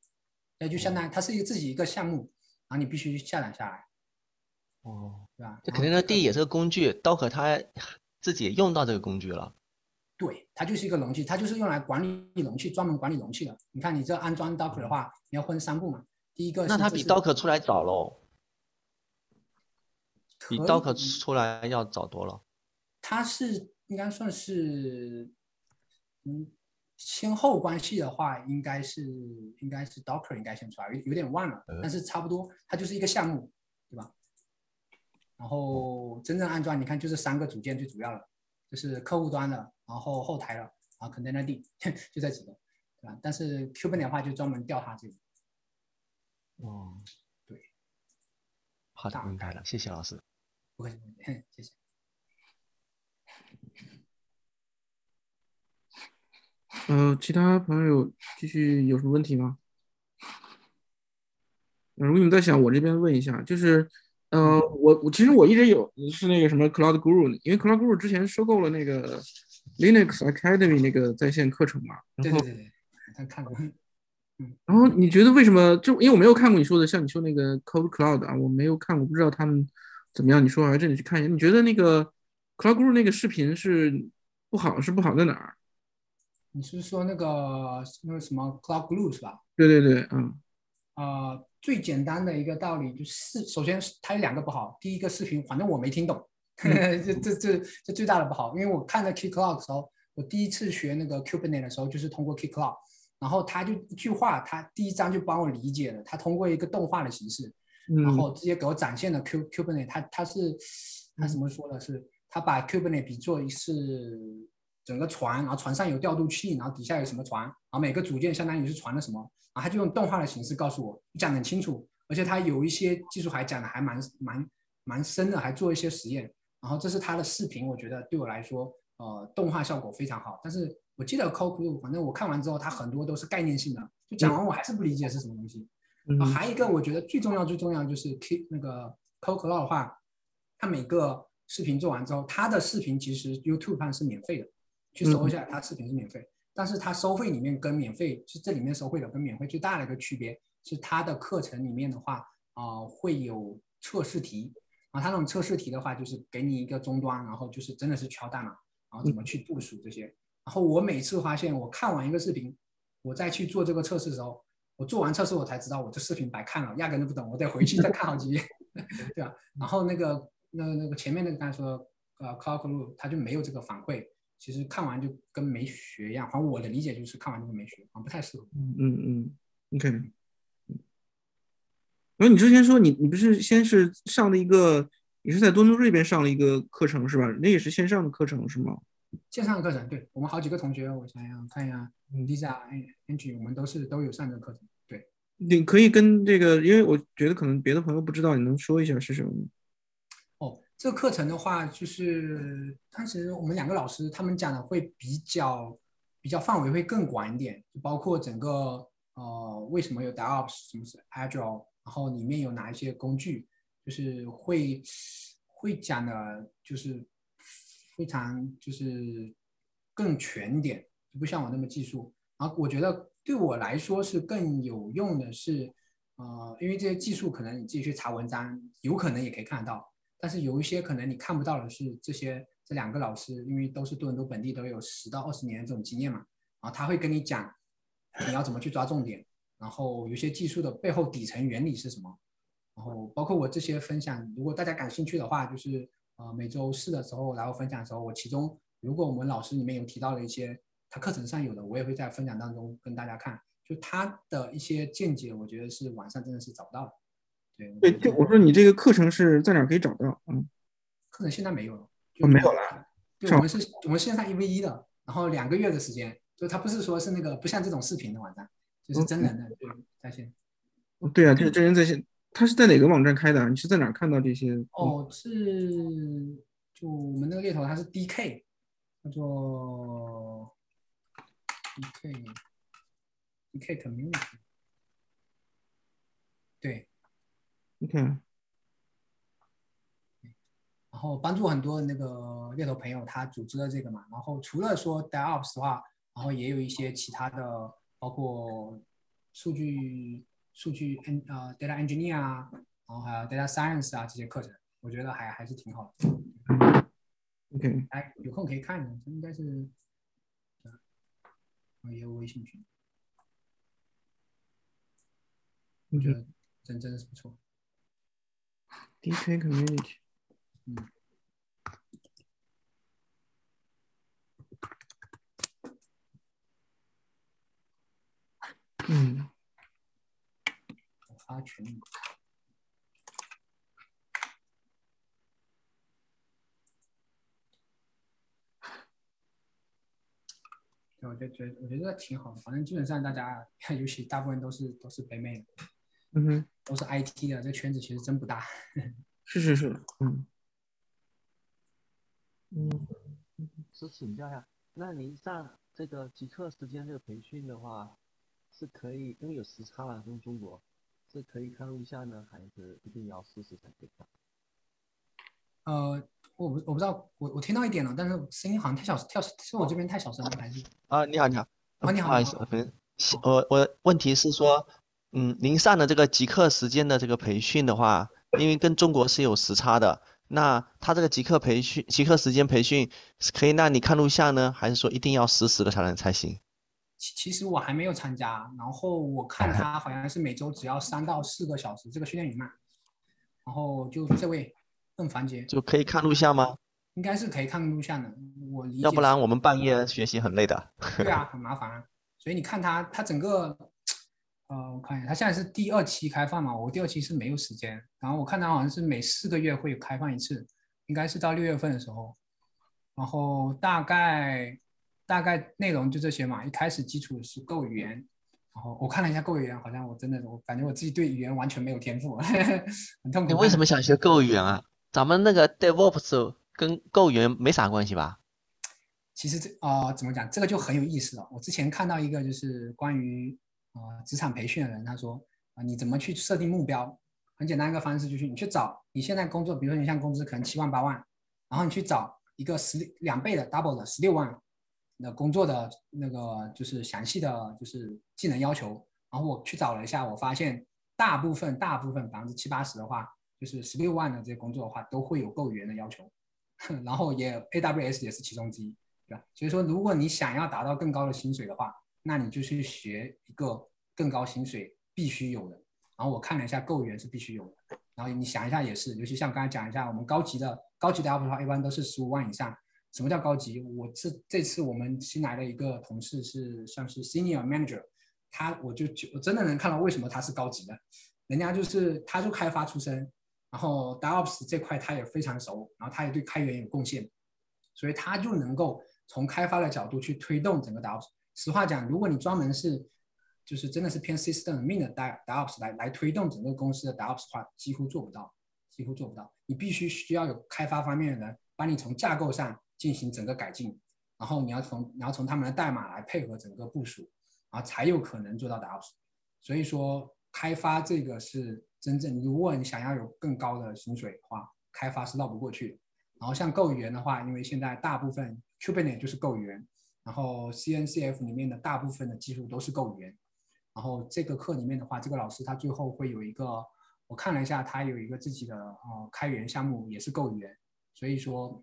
那就相当于它是一个自己一个项目，然后你必须下载下来。哦，对吧？这然后 Container 个 D 也是个工具，Docker 它自己也用到这个工具了。对，它就是一个容器，它就是用来管理容器，专门管理容器的。你看，你这安装 Docker 的话，你要分三步嘛。第一个那它比 Docker 出来早喽，比可 Docker 出来要早多了。它是应该算是，嗯，先后关系的话，应该是应该是 Docker 应该先出来，有有点忘了，但是差不多，它就是一个项目，对吧？然后真正安装，你看就是三个组件最主要的，就是客户端的，然后后台的，然后 Container D，就这几个，对吧？但是 Kubernetes 的话就专门调它这个。哦，对，好的，明白了，谢谢老师。不客气，谢谢。呃，其他朋友继续有什么问题吗？呃如果你们在想，我这边问一下，就是，呃，我我其实我一直有是那个什么 Cloud Guru，因为 Cloud Guru 之前收购了那个 Linux Academy 那个在线课程嘛，然后对对对看过。然后你觉得为什么？就因为我没有看过你说的，像你说那个 Code Cloud 啊，我没有看过，不知道他们怎么样。你说我还真得去看一下。你觉得那个 Cloud Guru 那个视频是不好，是不好在哪儿？你是说那个那个什么 Cloud Glue 是吧？对对对，嗯呃，最简单的一个道理就是，首先它有两个不好。第一个视频，反正我没听懂，这这这这最大的不好。因为我看了 Key Cloud 的时候，我第一次学那个 Kubernetes 的时候，就是通过 Key Cloud，然后他就一句话，他第一章就帮我理解了。他通过一个动画的形式，然嗯后直接给我展现了 Q Kubernetes，它它是他怎么说的？是他把 Kubernetes 比作是整个船，然后船上有调度器，然后底下有什么船，然后每个组件相当于是船的什么，然后他就用动画的形式告诉我，讲得很清楚，而且他有一些技术还讲的还蛮蛮蛮深的，还做一些实验。然后这是他的视频，我觉得对我来说，呃，动画效果非常好。但是我记得 c o c o 反正我看完之后，它很多都是概念性的，就讲完我还是不理解是什么东西。啊，嗯还有一个我觉得最重要最重要就是 K 那个 c o c o 的话，它每个视频做完之后，他的视频其实 YouTube 上是免费的，去搜一下，它视频是免费。但是它收费里面跟免费就这里面收费的跟免费最大的一个区别是它的课程里面的话啊、会有测试题啊，它那种测试题的话就是给你一个终端，然后就是真的是敲代码，然后怎么去部署这些。然后我每次发现我看完一个视频，我再去做这个测试的时候，我做完测试我才知道我这视频白看了，压根都不懂，我得回去再看好几遍，对吧？然后那个那那个前面那个刚才说呃 c l o u d Glue 它就没有这个反馈，其实看完就跟没学一样。反正我的理解就是看完就跟没学，啊不太适合。嗯嗯嗯，OK。然后你之前说你你不是先是上的一个，你是在多伦多这边上了一个课程是吧？那也是线上的课程是吗？线上的课程，对我们好几个同学，我想想看一下嗯，Lisa、Angie，我们都是都有上这个课程。对，你可以跟这个，因为我觉得可能别的朋友不知道，你能说一下是什么吗？这个课程的话，就是当时我们两个老师他们讲的会比较比较范围会更广一点，就包括整个呃为什么有 DevOps，什么是 Agile，然后里面有哪一些工具，就是会会讲的，就是非常就是更全点，就不像我那么技术。然后我觉得对我来说是更有用的是，呃，因为这些技术可能你自己去查文章，有可能也可以看得到。但是有一些可能你看不到的是这些这两个老师，因为都是多伦多本地，都有十到二十年的这种经验嘛，然后他会跟你讲你要怎么去抓重点，然后有些技术的背后底层原理是什么，然后包括我这些分享，如果大家感兴趣的话，就是呃每周四的时候来我分享的时候，我其中如果我们老师里面有提到的一些他课程上有的，我也会在分享当中跟大家看，就他的一些见解，我觉得是网上真的是找不到的。对对，就我说你这个课程是在哪可以找到？嗯，课程现在没有了，没有了。我们是我们线上一 v 一的，然后两个月的时间，就它不是说是那个不像这种视频的网站，就是真人的，对，在线。对啊，就是真人在线。他是在哪个网站开的啊？你是在哪看到这些？哦，是就我们那个猎头，它是 DK，叫做 DK DK Community，对，OK，然后帮助很多那个猎头朋友，他组织了这个嘛。然后除了说 DevOps 的话，然后也有一些其他的，包括数据数据 en 呃 data engineer 啊，然后还有 data science 啊这些课程，我觉得还还是挺好的。OK，哎，有空可以看的，这应该是，对啊也有微信群，我觉得真真的是不错。DK Community。嗯。嗯，我发群里。对，我就觉得我觉得挺好的，反正基本上大家，尤其大部分都是都是北美的，嗯哼，都是 IT 的，这圈子其实真不大。是是是，嗯，嗯，是请教一下，那您上这个极客时间这个培训的话，是可以因为有时差嘛，跟中国是可以看录像呢，还是一定要实时才可以看？呃，我不我不知道，我我听到一点了，但是声音好像太小，跳是我这边太小声了，还是？啊，你好，你好，啊你好不好意思，我我问题是说，嗯，您上的这个极客时间的这个培训的话，因为跟中国是有时差的，那他这个极客培训、极客时间培训是可以让你看录像呢，还是说一定要实时的才能才行？其其实我还没有参加，然后我看他好像是每周只要三到四个小时这个训练营嘛，然后就这位邓凡杰就可以看录像吗？应该是可以看录像的，我理解。要不然我们半夜学习很累的。对啊，很麻烦啊。所以你看他，他整个，呃，我看一下，它现在是第二期开放嘛，我第二期是没有时间。然后我看它好像是每四个月会开放一次，应该是到六月份的时候。然后大概大概内容就这些嘛。一开始基础是够语言，然后我看了一下够语言，好像我真的我感觉我自己对语言完全没有天赋，很痛苦。你为什么想学够语言啊？咱们那个 DevOps 跟够语言没啥关系吧？其实这啊、怎么讲，这个就很有意思了。我之前看到一个就是关于呃职场培训的人，他说啊、你怎么去设定目标？很简单一个方式就是你去找你现在工作，比如说你现在工资可能七万八万，然后你去找一个十两倍的 double 的十六万的工作的那个就是详细的就是技能要求。然后我去找了一下，我发现大部分大部分百分之七八十的话，就是十六万的这些工作的话，都会有够语言的要求。然后也 AWS 也是其中之一。对吧？所以说，如果你想要达到更高的薪水的话，那你就去学一个更高薪水必须有的。然后我看了一下，够语言是必须有的。然后你想一下也是，尤其像刚才讲一下，我们高级的高级的 UP 的话，一般都是十五万以上。什么叫高级？我这这次我们新来的一个同事是算是 Senior Manager，他我就就我真的能看到为什么他是高级的，人家就是他就开发出身，然后 DevOps 这块他也非常熟，然后他也对开源有贡献，所以他就能够。从开发的角度去推动整个 DevOps。实话讲，如果你专门是就是真的是偏 system 面的 DevOps 来来推动整个公司的 DevOps 的话，几乎做不到，几乎做不到。你必须需要有开发方面的人帮你从架构上进行整个改进，然后你要从你要从他们的代码来配合整个部署，然后才有可能做到 DevOps。所以说，开发这个是真正，如果你想要有更高的薪水的话，开发是绕不过去的。然后像够语言的话，因为现在大部分 Kubernetes 就是够语言，然后 CNCF 里面的大部分的技术都是够语言。然后这个课里面的话，这个老师他最后会有一个，我看了一下，他有一个自己的呃开源项目，也是够语言。所以说，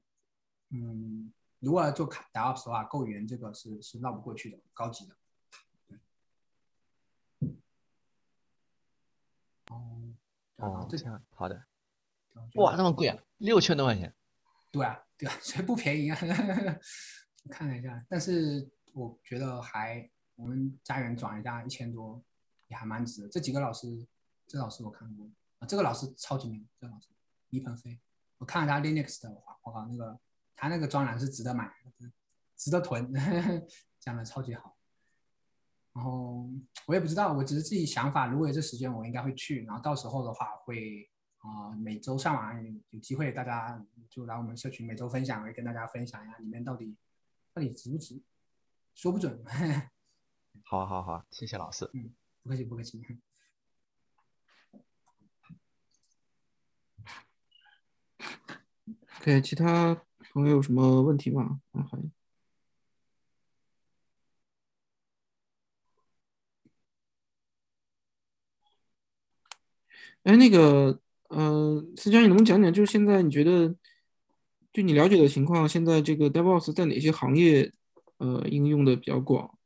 嗯，如果要做 DevOps 的话，够语言这个是是绕不过去的，高级的。哦，哦，这这样好的。哇哇，那么贵啊，六千多块钱。对啊，对啊，所以不便宜啊。看了一下，但是我觉得还我们家园转一下一千多，也还蛮值的。这几个老师，这老师我看过啊，这个老师超级牛，这老师李鹏飞，我看了他 Linux 的话，我靠，那个他那个专栏是值得买，值得囤，讲的超级好。然后我也不知道，我只是自己想法，如果有这时间，我应该会去。然后到时候的话会。啊、每周上完有机会，大家就来我们社群每周分享，会跟大家分享一下里面到底到底值不值，说不准。好好好，谢谢老师。嗯不客气，不客气。OK，其他朋友有什么问题吗？嗯，好。哎，那个，呃，思佳，你能不能讲讲，就是现在你觉得，就你了解的情况，现在这个 DevOps 在哪些行业，呃，应用的比较广？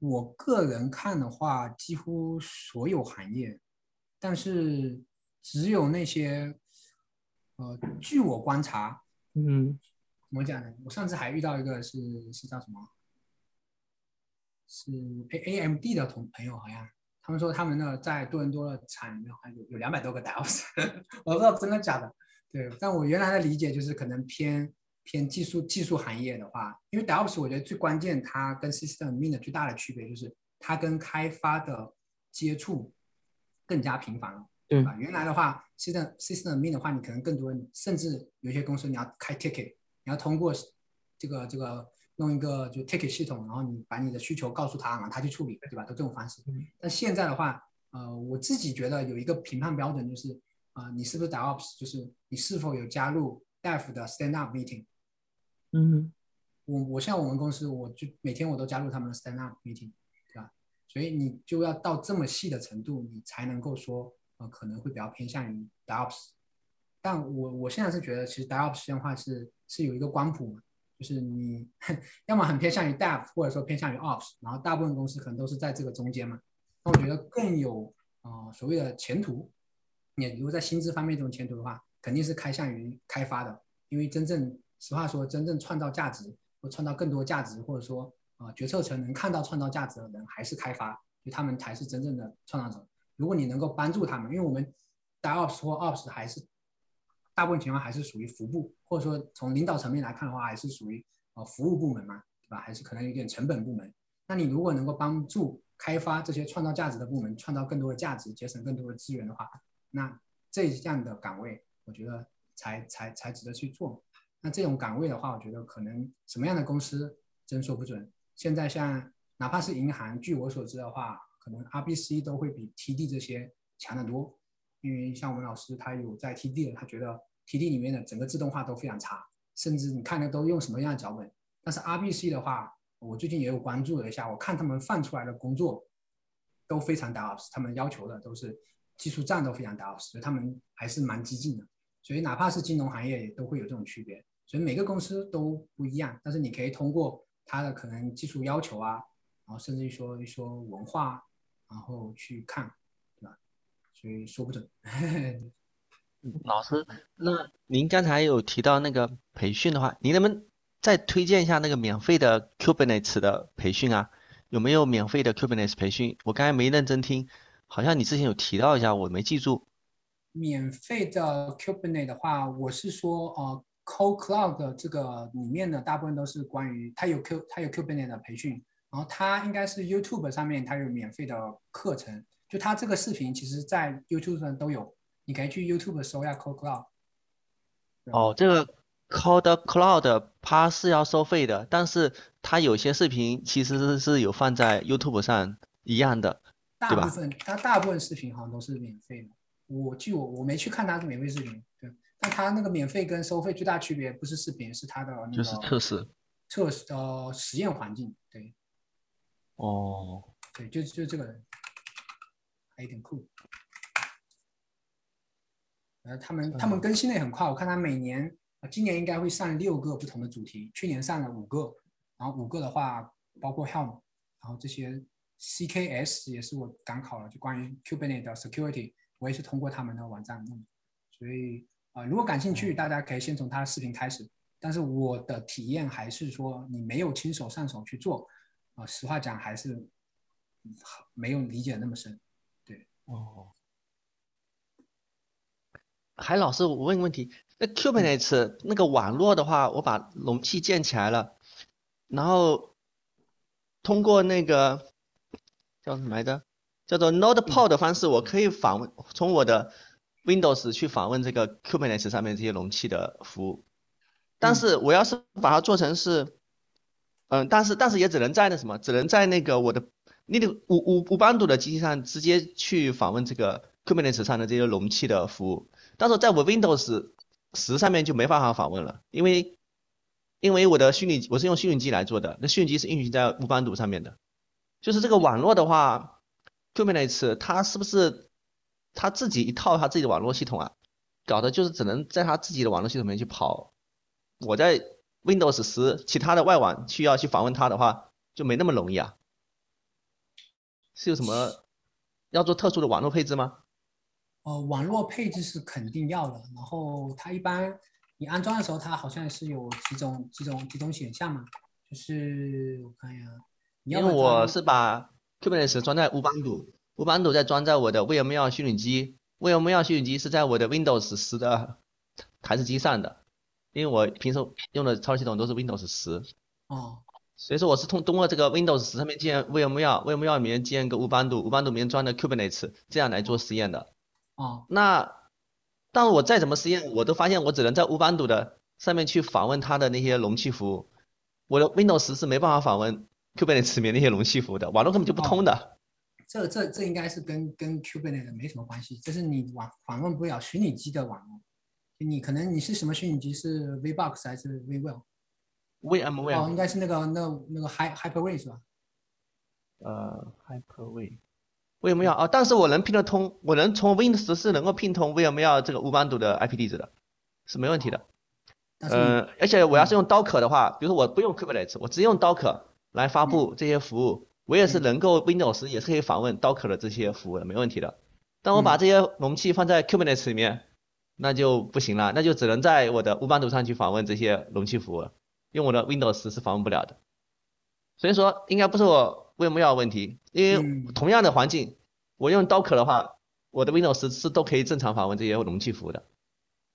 我个人看的话，几乎所有行业，但是只有那些，呃，据我观察，嗯怎么讲呢？我上次还遇到一个是是叫什么？是 A A M D 的同朋友，好像他们说他们那在多伦多的厂里面还有有两百多个 DevOps，我不知道真的假的。对，但我原来的理解就是可能偏偏技术技术行业的话，因为 DevOps 我觉得最关键，它跟 System Mean 的最大的区别就是它跟开发的接触更加频繁了。对吧？原来的话，System System Mean 的话，你可能更多，甚至有些公司你要开 ticket，你要通过这个这个弄一个就 ticket 系统，然后你把你的需求告诉他，然后他去处理，对吧？都这种方式。但现在的话，呃，我自己觉得有一个评判标准，就是啊、你是不是 DevOps，就是你是否有加入 Dev 的 Stand Up Meeting。嗯我我像我们公司，我就每天我都加入他们的 stand up meeting，对吧？所以你就要到这么细的程度，你才能够说，呃，可能会比较偏向于 DevOps。但我我现在是觉得，其实 DevOps 的话是是有一个光谱嘛，就是你要么很偏向于 Dev，或者说偏向于 Ops，然后大部分公司可能都是在这个中间嘛。那我觉得更有呃所谓的前途，你如果在薪资方面这种前途的话，肯定是开向于开发的，因为真正实话说，真正创造价值或创造更多价值，或者说啊、决策层能看到创造价值的人，还是开发，就他们才是真正的创造者。如果你能够帮助他们，因为我们 DevOps 或 Ops 还是大部分情况还是属于服务，或者说从领导层面来看的话，还是属于呃服务部门嘛，对吧？还是可能有点成本部门。那你如果能够帮助开发这些创造价值的部门，创造更多的价值，节省更多的资源的话，那这样的岗位，我觉得才才才值得去做。那这种岗位的话，我觉得可能什么样的公司真说不准。现在像哪怕是银行，据我所知的话，可能 RBC 都会比 TD 这些强得多。因为像我们老师他有在 TD，他觉得 TD 里面的整个自动化都非常差，甚至你看的都用什么样的脚本。但是 RBC 的话，我最近也有关注了一下，我看他们放出来的工作都非常 DevOps，他们要求的都是技术栈都非常 DevOps，所以他们还是蛮激进的。所以哪怕是金融行业也都会有这种区别。所以每个公司都不一样，但是你可以通过它的可能技术要求啊，然后甚至于说一说文化，然后去看，所以说不准。老师，那您刚才有提到那个培训的话，您能不能再推荐一下那个免费的 Kubernetes 的培训啊？有没有免费的 Kubernetes 培训？我刚才没认真听，好像你之前有提到一下，我没记住。免费的 Kubernetes 的话，我是说呃 Code Cloud 的这个里面的大部分都是关于它有 Q 它有 Kubernetes 的培训，然后它应该是 YouTube 上面它有免费的课程，就他这个视频其实在 YouTube 上都有，你可以去 YouTube 搜一下 Code Cloud。哦，这个 Code Cloud 它是要收费的，但是它有些视频其实是是有放在 YouTube 上一样的。大部分它大部分视频好像都是免费的。我据我我没去看它是免费视频，对，但它那个免费跟收费最大区别不是视频，是它的那就是测试。测试呃实验环境，对哦，对，就就这个人，还有点酷。呃，他们他们更新的也很快，我看他每年，呃今年应该会上六个不同的主题，去年上了五个，然后五个的话包括 Helm，然后这些 CKS 也是我赶考了，就关于 Kubernetes 的 security，我也是通过他们的网站弄的，所以啊、呃如果感兴趣，大家可以先从他的视频开始，但是我的体验还是说，你没有亲手上手去做，啊、实话讲还是嗯没有理解那么深。哦，还老师，我问个问题，那 Kubernetes 那个网络的话，我把容器建起来了，然后通过那个叫什么来着？叫做 NodePod 的方式，我可以访问从我的 Windows 去访问这个 Kubernetes 上面这些容器的服务。但是我要是把它做成是，嗯，但是但是也只能在那什么，只能在那个我的你得五五五班组的机器上直接去访问这个 Kubernetes 上的这些容器的服务，但是在我 Windows 十上面就没办法访问了，因为因为我的虚拟我是用虚拟机来做的，那虚拟机是运行在无班组上面的，就是这个网络的话，Kubernetes 它是不是它自己一套它自己的网络系统啊？搞的就是只能在它自己的网络系统里面去跑，我在 Windows 十其他的外网需要去访问它的话，就没那么容易啊。是有什么要做特殊的网络配置吗？呃，网络配置是肯定要的，然后它一般你安装的时候，它好像是有几种几种几种选项嘛，就是我看一下，你要因为我是把 Kubernetes 装在无班组，无班组再装在我的 VMware 虚拟机，VMware 虚拟机是在我的 Windows 十的台式机上的，因为我平时用的操作系统都是 Windows 十，哦所以说我是通通过这个 Windows 十上面建 VMware，VMware 里面建一个无班组，无班组里面装的 Kubernetes，这样来做实验的。哦那，但我再怎么实验，我都发现我只能在无班组的上面去访问它的那些容器服务，我的 Windows 是没办法访问 Kubernetes 里面那些容器服务的，网络根本就不通的。这这这应该是跟跟 Kubernetes 没什么关系，这是你网访问不了虚拟机的网络。你可能你是什么虚拟机？是 VBox 还是 VWell？VMware，哦，应该是那个那那个 Hy Hyper-V 是吧？呃，Hyper-V。VMware 啊，但是我能拼得通，我能从 Windows 是能够拼通 VMware 这个无班堵的 IP 地址的，是没问题的。但是你呃，而且我要是用 Docker 的话，比如说我不用 Kubernetes，我直接用 Docker 来发布这些服务，我也是能够 Windows 也是可以访问 Docker 的这些服务的，没问题的。但我把这些容器放在 Kubernetes 里面，那就不行了，那就只能在我的无班堵上去访问这些容器服务了，用我的 Windows 是访问不了的。所以说，应该不是我 VMware 的问题，因为嗯同样的环境，我用 Docker 的话，我的 Windows 是都可以正常访问这些容器服务的。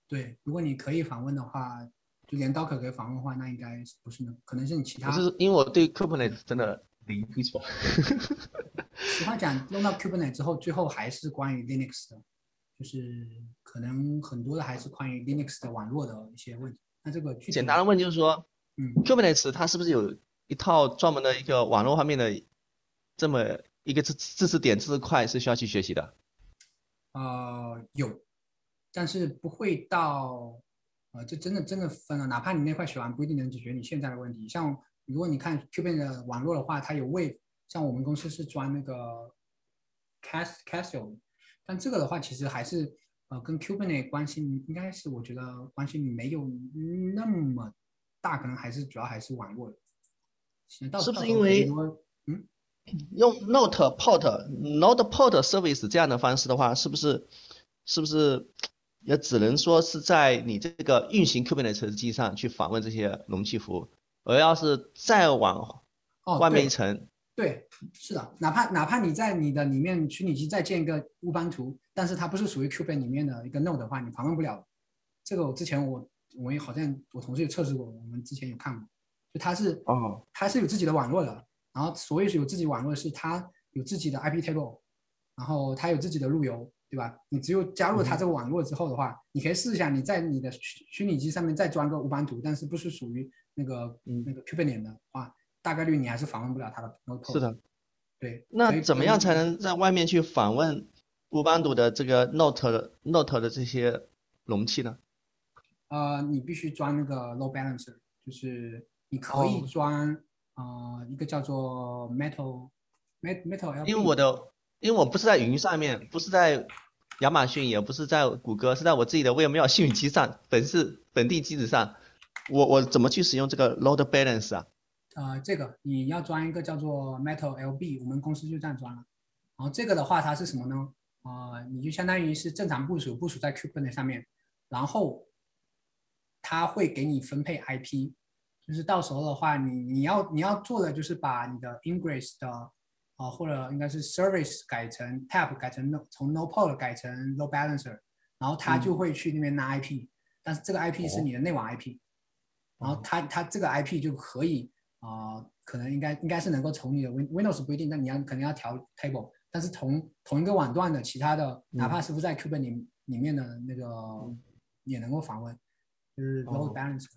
对，如果你可以访问的话，就连 Docker 可以访问的话，那应该是不是呢？可能是你其他。不是因为我对 Kubernetes 真的零基础。实话讲，用到 Kubernetes 之后，最后还是关于 Linux 的，就是可能很多的还是关于 Linux 的网络的一些问题。那这个具体简单的问就是说嗯，，Kubernetes 它是不是有一套专门的一个网络方面的这么一个知知识点、知识块是需要去学习的？呃，有，但是不会到，呃，这真的真的分了。哪怕你那块学完，不一定能解决你现在的问题。像如果你看 Kubernetes 的网络的话，它有 Wave，像我们公司是装那个 Cas Casio，但这个的话其实还是呃跟 Kubernetes 关系应该是我觉得关系没有那么大，可能还是主要还是网络是不是因为嗯 用 Note Port、Note Port Service 这样的方式的话，是不是是不是也只能说是在你这个运行 Kubernetes 机上去访问这些容器服务，而要是再往哦外面一层，对，是的，哪怕哪怕你在你的里面虚拟机再建一个乌班图，但是它不是属于 Kubernetes 里面的一个 node 的话，你访问不了。这个我之前我我也好像我同事有测试过，我们之前有看过，就它是哦它是有自己的网络的，然后所谓是有自己网络是它有自己的 IP table，然后它有自己的路由，对吧？你只有加入它这个网络之后的话，你可以试一下你在你的虚虚拟机上面再装个乌班图，但是不是属于那个嗯那个 Kubernetes 的话，大概率你还是访问不了它的 node。是的。对，那以怎么样才能能在外面去访问乌班图的这个 Note Note 的这些容器呢？呃，你必须装那个 load balancer，就是你可以哦装、呃一个叫做 metal met metal LB，因为我的，因为我不是在云上面，不是在亚马逊，也不是在谷歌，是在我自己的 VMware 虚拟机上，本是本地机子上，我我怎么去使用这个 load balance 啊？呃这个你要装一个叫做 metal LB，我们公司就这样装了。然后这个的话它是什么呢？呃，你就相当于是正常部署，部署在 Kubernetes 上面，然后它会给你分配 IP，就是到时候的话，你你要你要做的就是把你的 ingress 的啊、或者应该是 service 改成 Tap 改成 no 从 no port 改成 load balancer，然后他就会去那边拿 IP，、但是这个 IP 是你的内网 IP，、然后他他这个 IP 就可以啊、可能应该应该是能够从你的 Win Windows 不一定，但你要可能要调 table，但是同同一个网段的其他的，哪怕是不在 Kubernetes 里里面的那个、也能够访问，就是 load 哦 balancer、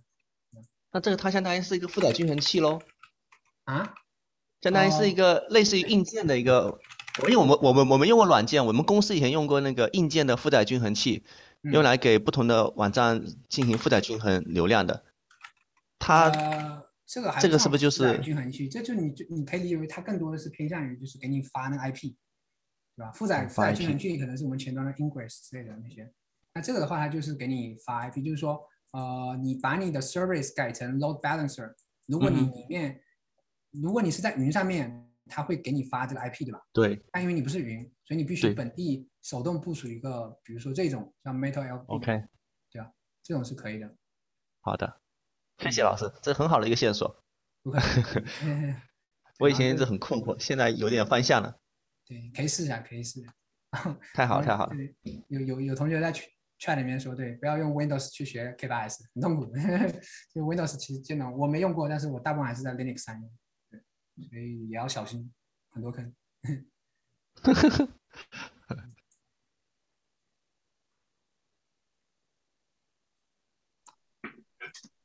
那这个它相当于是一个负载均衡器喽，啊。相当于是一个类似于硬件的一个，因为我们我们我们用过软件，我们公司以前用过那个硬件的负载均衡器，嗯用来给不同的网站进行负载均衡流量的。它呃，这个还这个是不是就负载是均衡器？这就你就你可以理解为它更多的是偏向于就是给你发那个 IP，对吧？负载负载均衡器可能是我们前端的 ingress 之类的那些，那这个的话它就是给你发 IP，就是说呃你把你的 service 改成 load balancer，如果你嗯里面、如果你是在云上面，它会给你发这个 IP，对吧？对但因为你不是云，所以你必须本地手动部署一个，比如说这种像 Metal LB，OK 对吧？这种是可以的。好的，谢谢老师，这很好的一个线索。我以前一直很困惑，现在有点方向了，对，可以试一下，可以试一下。太好了 太好了。有有有同学在 chat 圈里面说，对，不要用 Windows 去学 K8s，很痛苦。就 Windows 其实电脑我没用过，但是我大部分还是在 Linux 上用，所以也要小心，很多坑。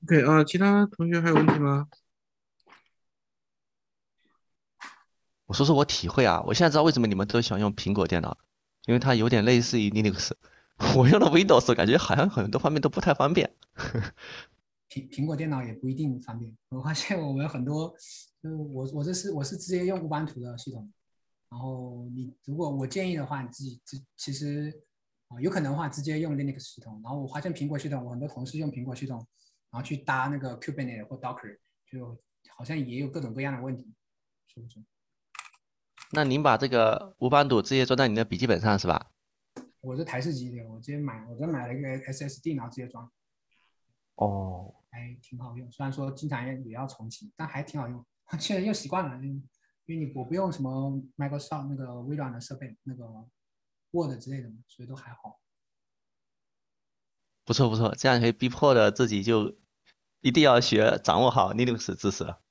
OK 啊，其他同学还有问题吗？我说说我体会啊，我现在知道为什么你们都喜欢用苹果电脑，因为它有点类似于 Linux。我用的 Windows 感觉好像很多方面都不太方便。苹苹果电脑也不一定方便。我发现我们很多，就是我我这是我是直接用乌班图的系统，然后你如果我建议的话，你自己自其实啊有可能的话直接用 Linux 系统。然后我发现苹果系统，我很多同事用苹果系统，然后去搭那个 Kubernetes 或 Docker，就好像也有各种各样的问题，是不是？那您把这个无班图直接装在你的笔记本上是吧？我是台式机的，我直接买，我直接买了一个 SSD，然后直接装，哦，还挺好用。虽然说经常也也要重启，但还挺好用。现在又习惯了，因因为你我不用什么 Microsoft 那个微软的设备，那个 Word 之类的嘛，所以都还好。不错不错，这样可以逼迫的自己就一定要学掌握好 Linux 知识了。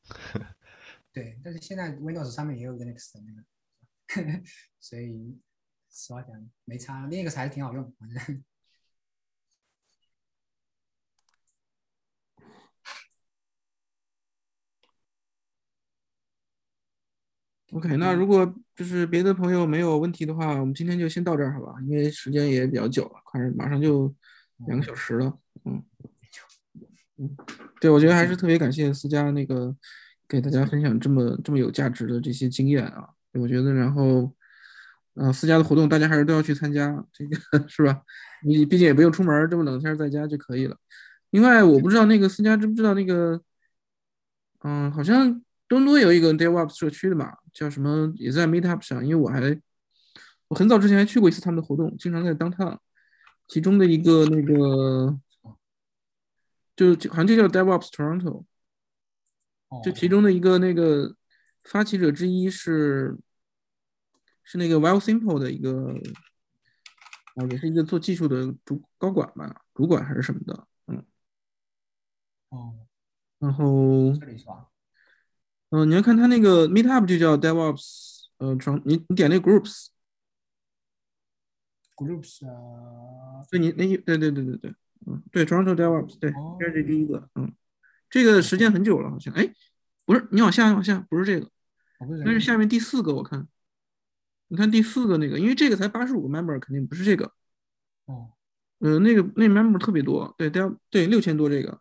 对，但是现在 Windows 上面也有 Linux 的那个，所以实话讲没差，另一个还是挺好用，反正。OK，那如果就是别的朋友没有问题的话，我们今天就先到这儿，好吧？因为时间也比较久了，快马上就两个小时了。嗯嗯，对，我觉得还是特别感谢思佳那个给大家分享这么这么有价值的这些经验啊。我觉得，然后，呃，私家的活动大家还是都要去参加，这个 是吧？你毕竟也不用出门，这么冷天在家就可以了。另外，我不知道那个私家知不知道那个，嗯，好像。多伦多有一个 DevOps 社区的嘛，叫什么？也在 Meetup 上，因为我还我很早之前还去过一次他们的活动，经常在 Downtown。其中的一个那个，就好像就叫 DevOps Toronto，就其中的一个那个发起者之一是是那个 Well Simple 的一个啊，也是一个做技术的主高管吧，主管还是什么的，嗯，哦，然后这里是吧？嗯、呃，你要看他那个 Meetup 就叫 DevOps，呃，从你你点那 Groups。Groups 啊，对你那对对对对对，嗯，对 Toronto DevOps，对，哦这是第一个，嗯，这个时间很久了，好像，哎，不是，你往下往下，不是这个，那是下面第四个，我看，你看第四个那个，因为这个才八十五个 member，肯定不是这个，哦，呃，那个那 member 特别多，对，Dev 对六千多这个，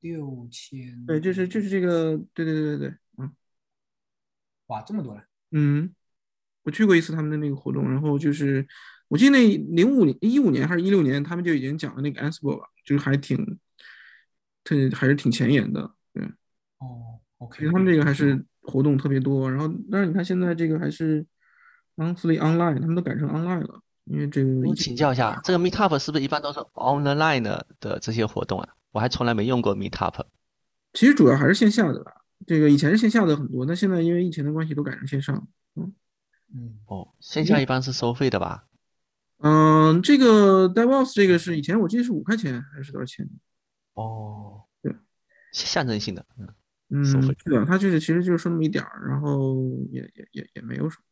六千，对，就是就是这个，对对对对对，嗯。哇，这么多了，嗯，我去过一次他们的那个活动，然后就是我记得那零五年、一五年还是一六年，他们就已经讲了那个 Ansible 了，就是还挺，特还是挺前沿的，对。哦，OK，他们这个还是活动特别多，然后但是你看现在这个还是 monthly online，他们都改成 online 了，因为这个我请教一下，这个 Meetup 是不是一般都是 online 的的这些活动啊？我还从来没用过 Meetup。其实主要还是线下的吧，这个以前是线下的很多，但现在因为疫情的关系都改成线上。嗯嗯，哦，线下一般是收费的吧？嗯，这个 DevOps 这个是以前我记得是五块钱还是多少钱？哦，对，象征性的，嗯嗯，收费是的，它就是其实就是说那么一点儿，然后也也也也没有什么。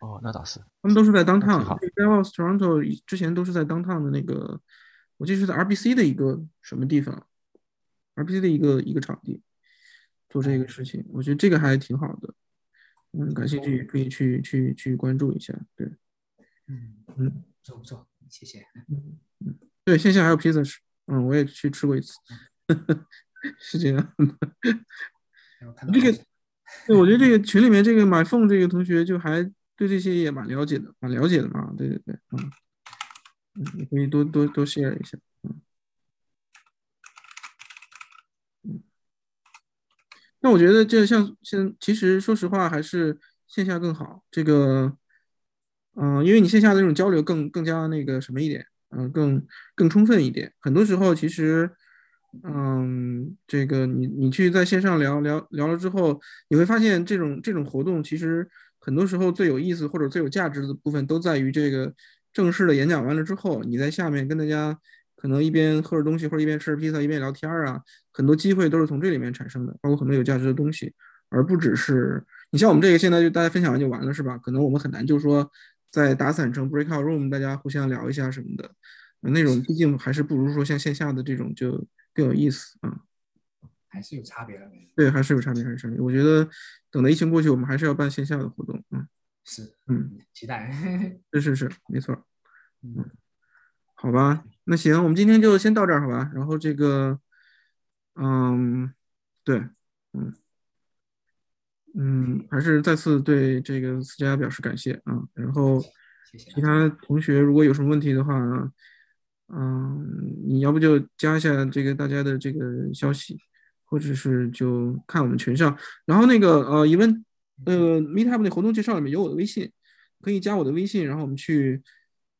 哦，那倒是。他们都是在 downtown 好。DevOps Toronto 之前都是在 downtown 的那个，我记得是在 RBC 的一个什么地方，RBC 的一个一个场地做这个事情，我觉得这个还挺好的。嗯，感兴趣也可以去去去关注一下。对，嗯嗯不错不错，谢谢。嗯嗯，对，线下还有披萨吃，嗯，我也去吃过一次，是这样的。这个对，我觉得这个群里面这个买凤这个同学就还对这些也蛮了解的，蛮了解的嘛。对对对，嗯，你可以多多多 share 一下，嗯嗯。那我觉得这像现其实说实话还是线下更好，这个，嗯、因为你线下的这种交流更更加那个什么一点，嗯、更更充分一点。很多时候其实。嗯，这个你你去在线上聊聊聊了之后，你会发现这种这种活动其实很多时候最有意思或者最有价值的部分都在于这个正式的演讲完了之后，你在下面跟大家可能一边喝着东西或者一边吃着披萨一边聊天啊，很多机会都是从这里面产生的，包括很多有价值的东西，而不只是你像我们这个现在就大家分享完就完了是吧？可能我们很难就说再打散成 breakout room，大家互相聊一下什么的，那种毕竟还是不如说像线下的这种就更有意思啊。还是有差别的。对，还是有差别，还是差别。我觉得等到疫情过去，我们还是要办线下的活动。嗯，是，嗯，期待。是是是，没错。嗯，好吧，那行，我们今天就先到这儿，好吧？然后这个，嗯，对，嗯。嗯，还是再次对这个思佳表示感谢啊。然后，其他同学如果有什么问题的话，嗯，你要不就加一下这个大家的这个消息，或者是就看我们群上。然后那个呃，疑问，呃，Meetup 那活动介绍里面有我的微信，可以加我的微信，然后我们去，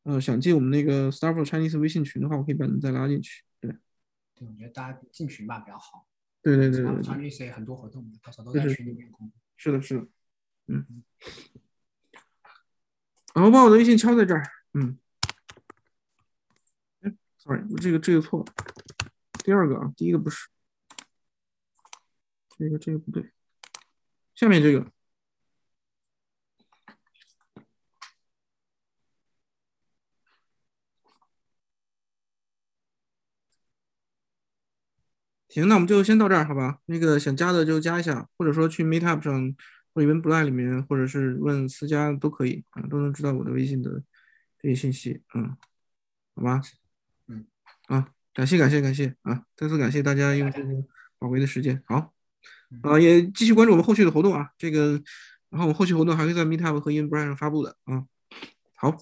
呃，想进我们那个 Star for Chinese 微信群的话，我可以把你再拉进去。对，对，我觉得大家进群吧比较好。对对对对。Chinese 很多活动，到时候都在群里面。是的，是的，嗯，然后把我的微信敲在这儿，嗯，哎，sorry，我这个这个错了，第二个啊，第一个不是，这个这个不对，下面这个，行，那我们就先到这儿，好吧？那个想加的就加一下，或者说去 Meetup 上或者 Eventbrite 里面，或者是问私加都可以啊，都能知道我的微信的这些信息，嗯，好吧？嗯，啊，感谢感谢感谢啊！再次感谢大家用这个宝贵的时间，好，啊，也继续关注我们后续的活动啊，这个，然后我们后续活动还会在 Meetup 和 Eventbrite 上发布的啊。好，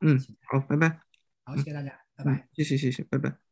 嗯，好，拜拜。好，谢谢大家，拜拜。谢谢谢谢，拜拜。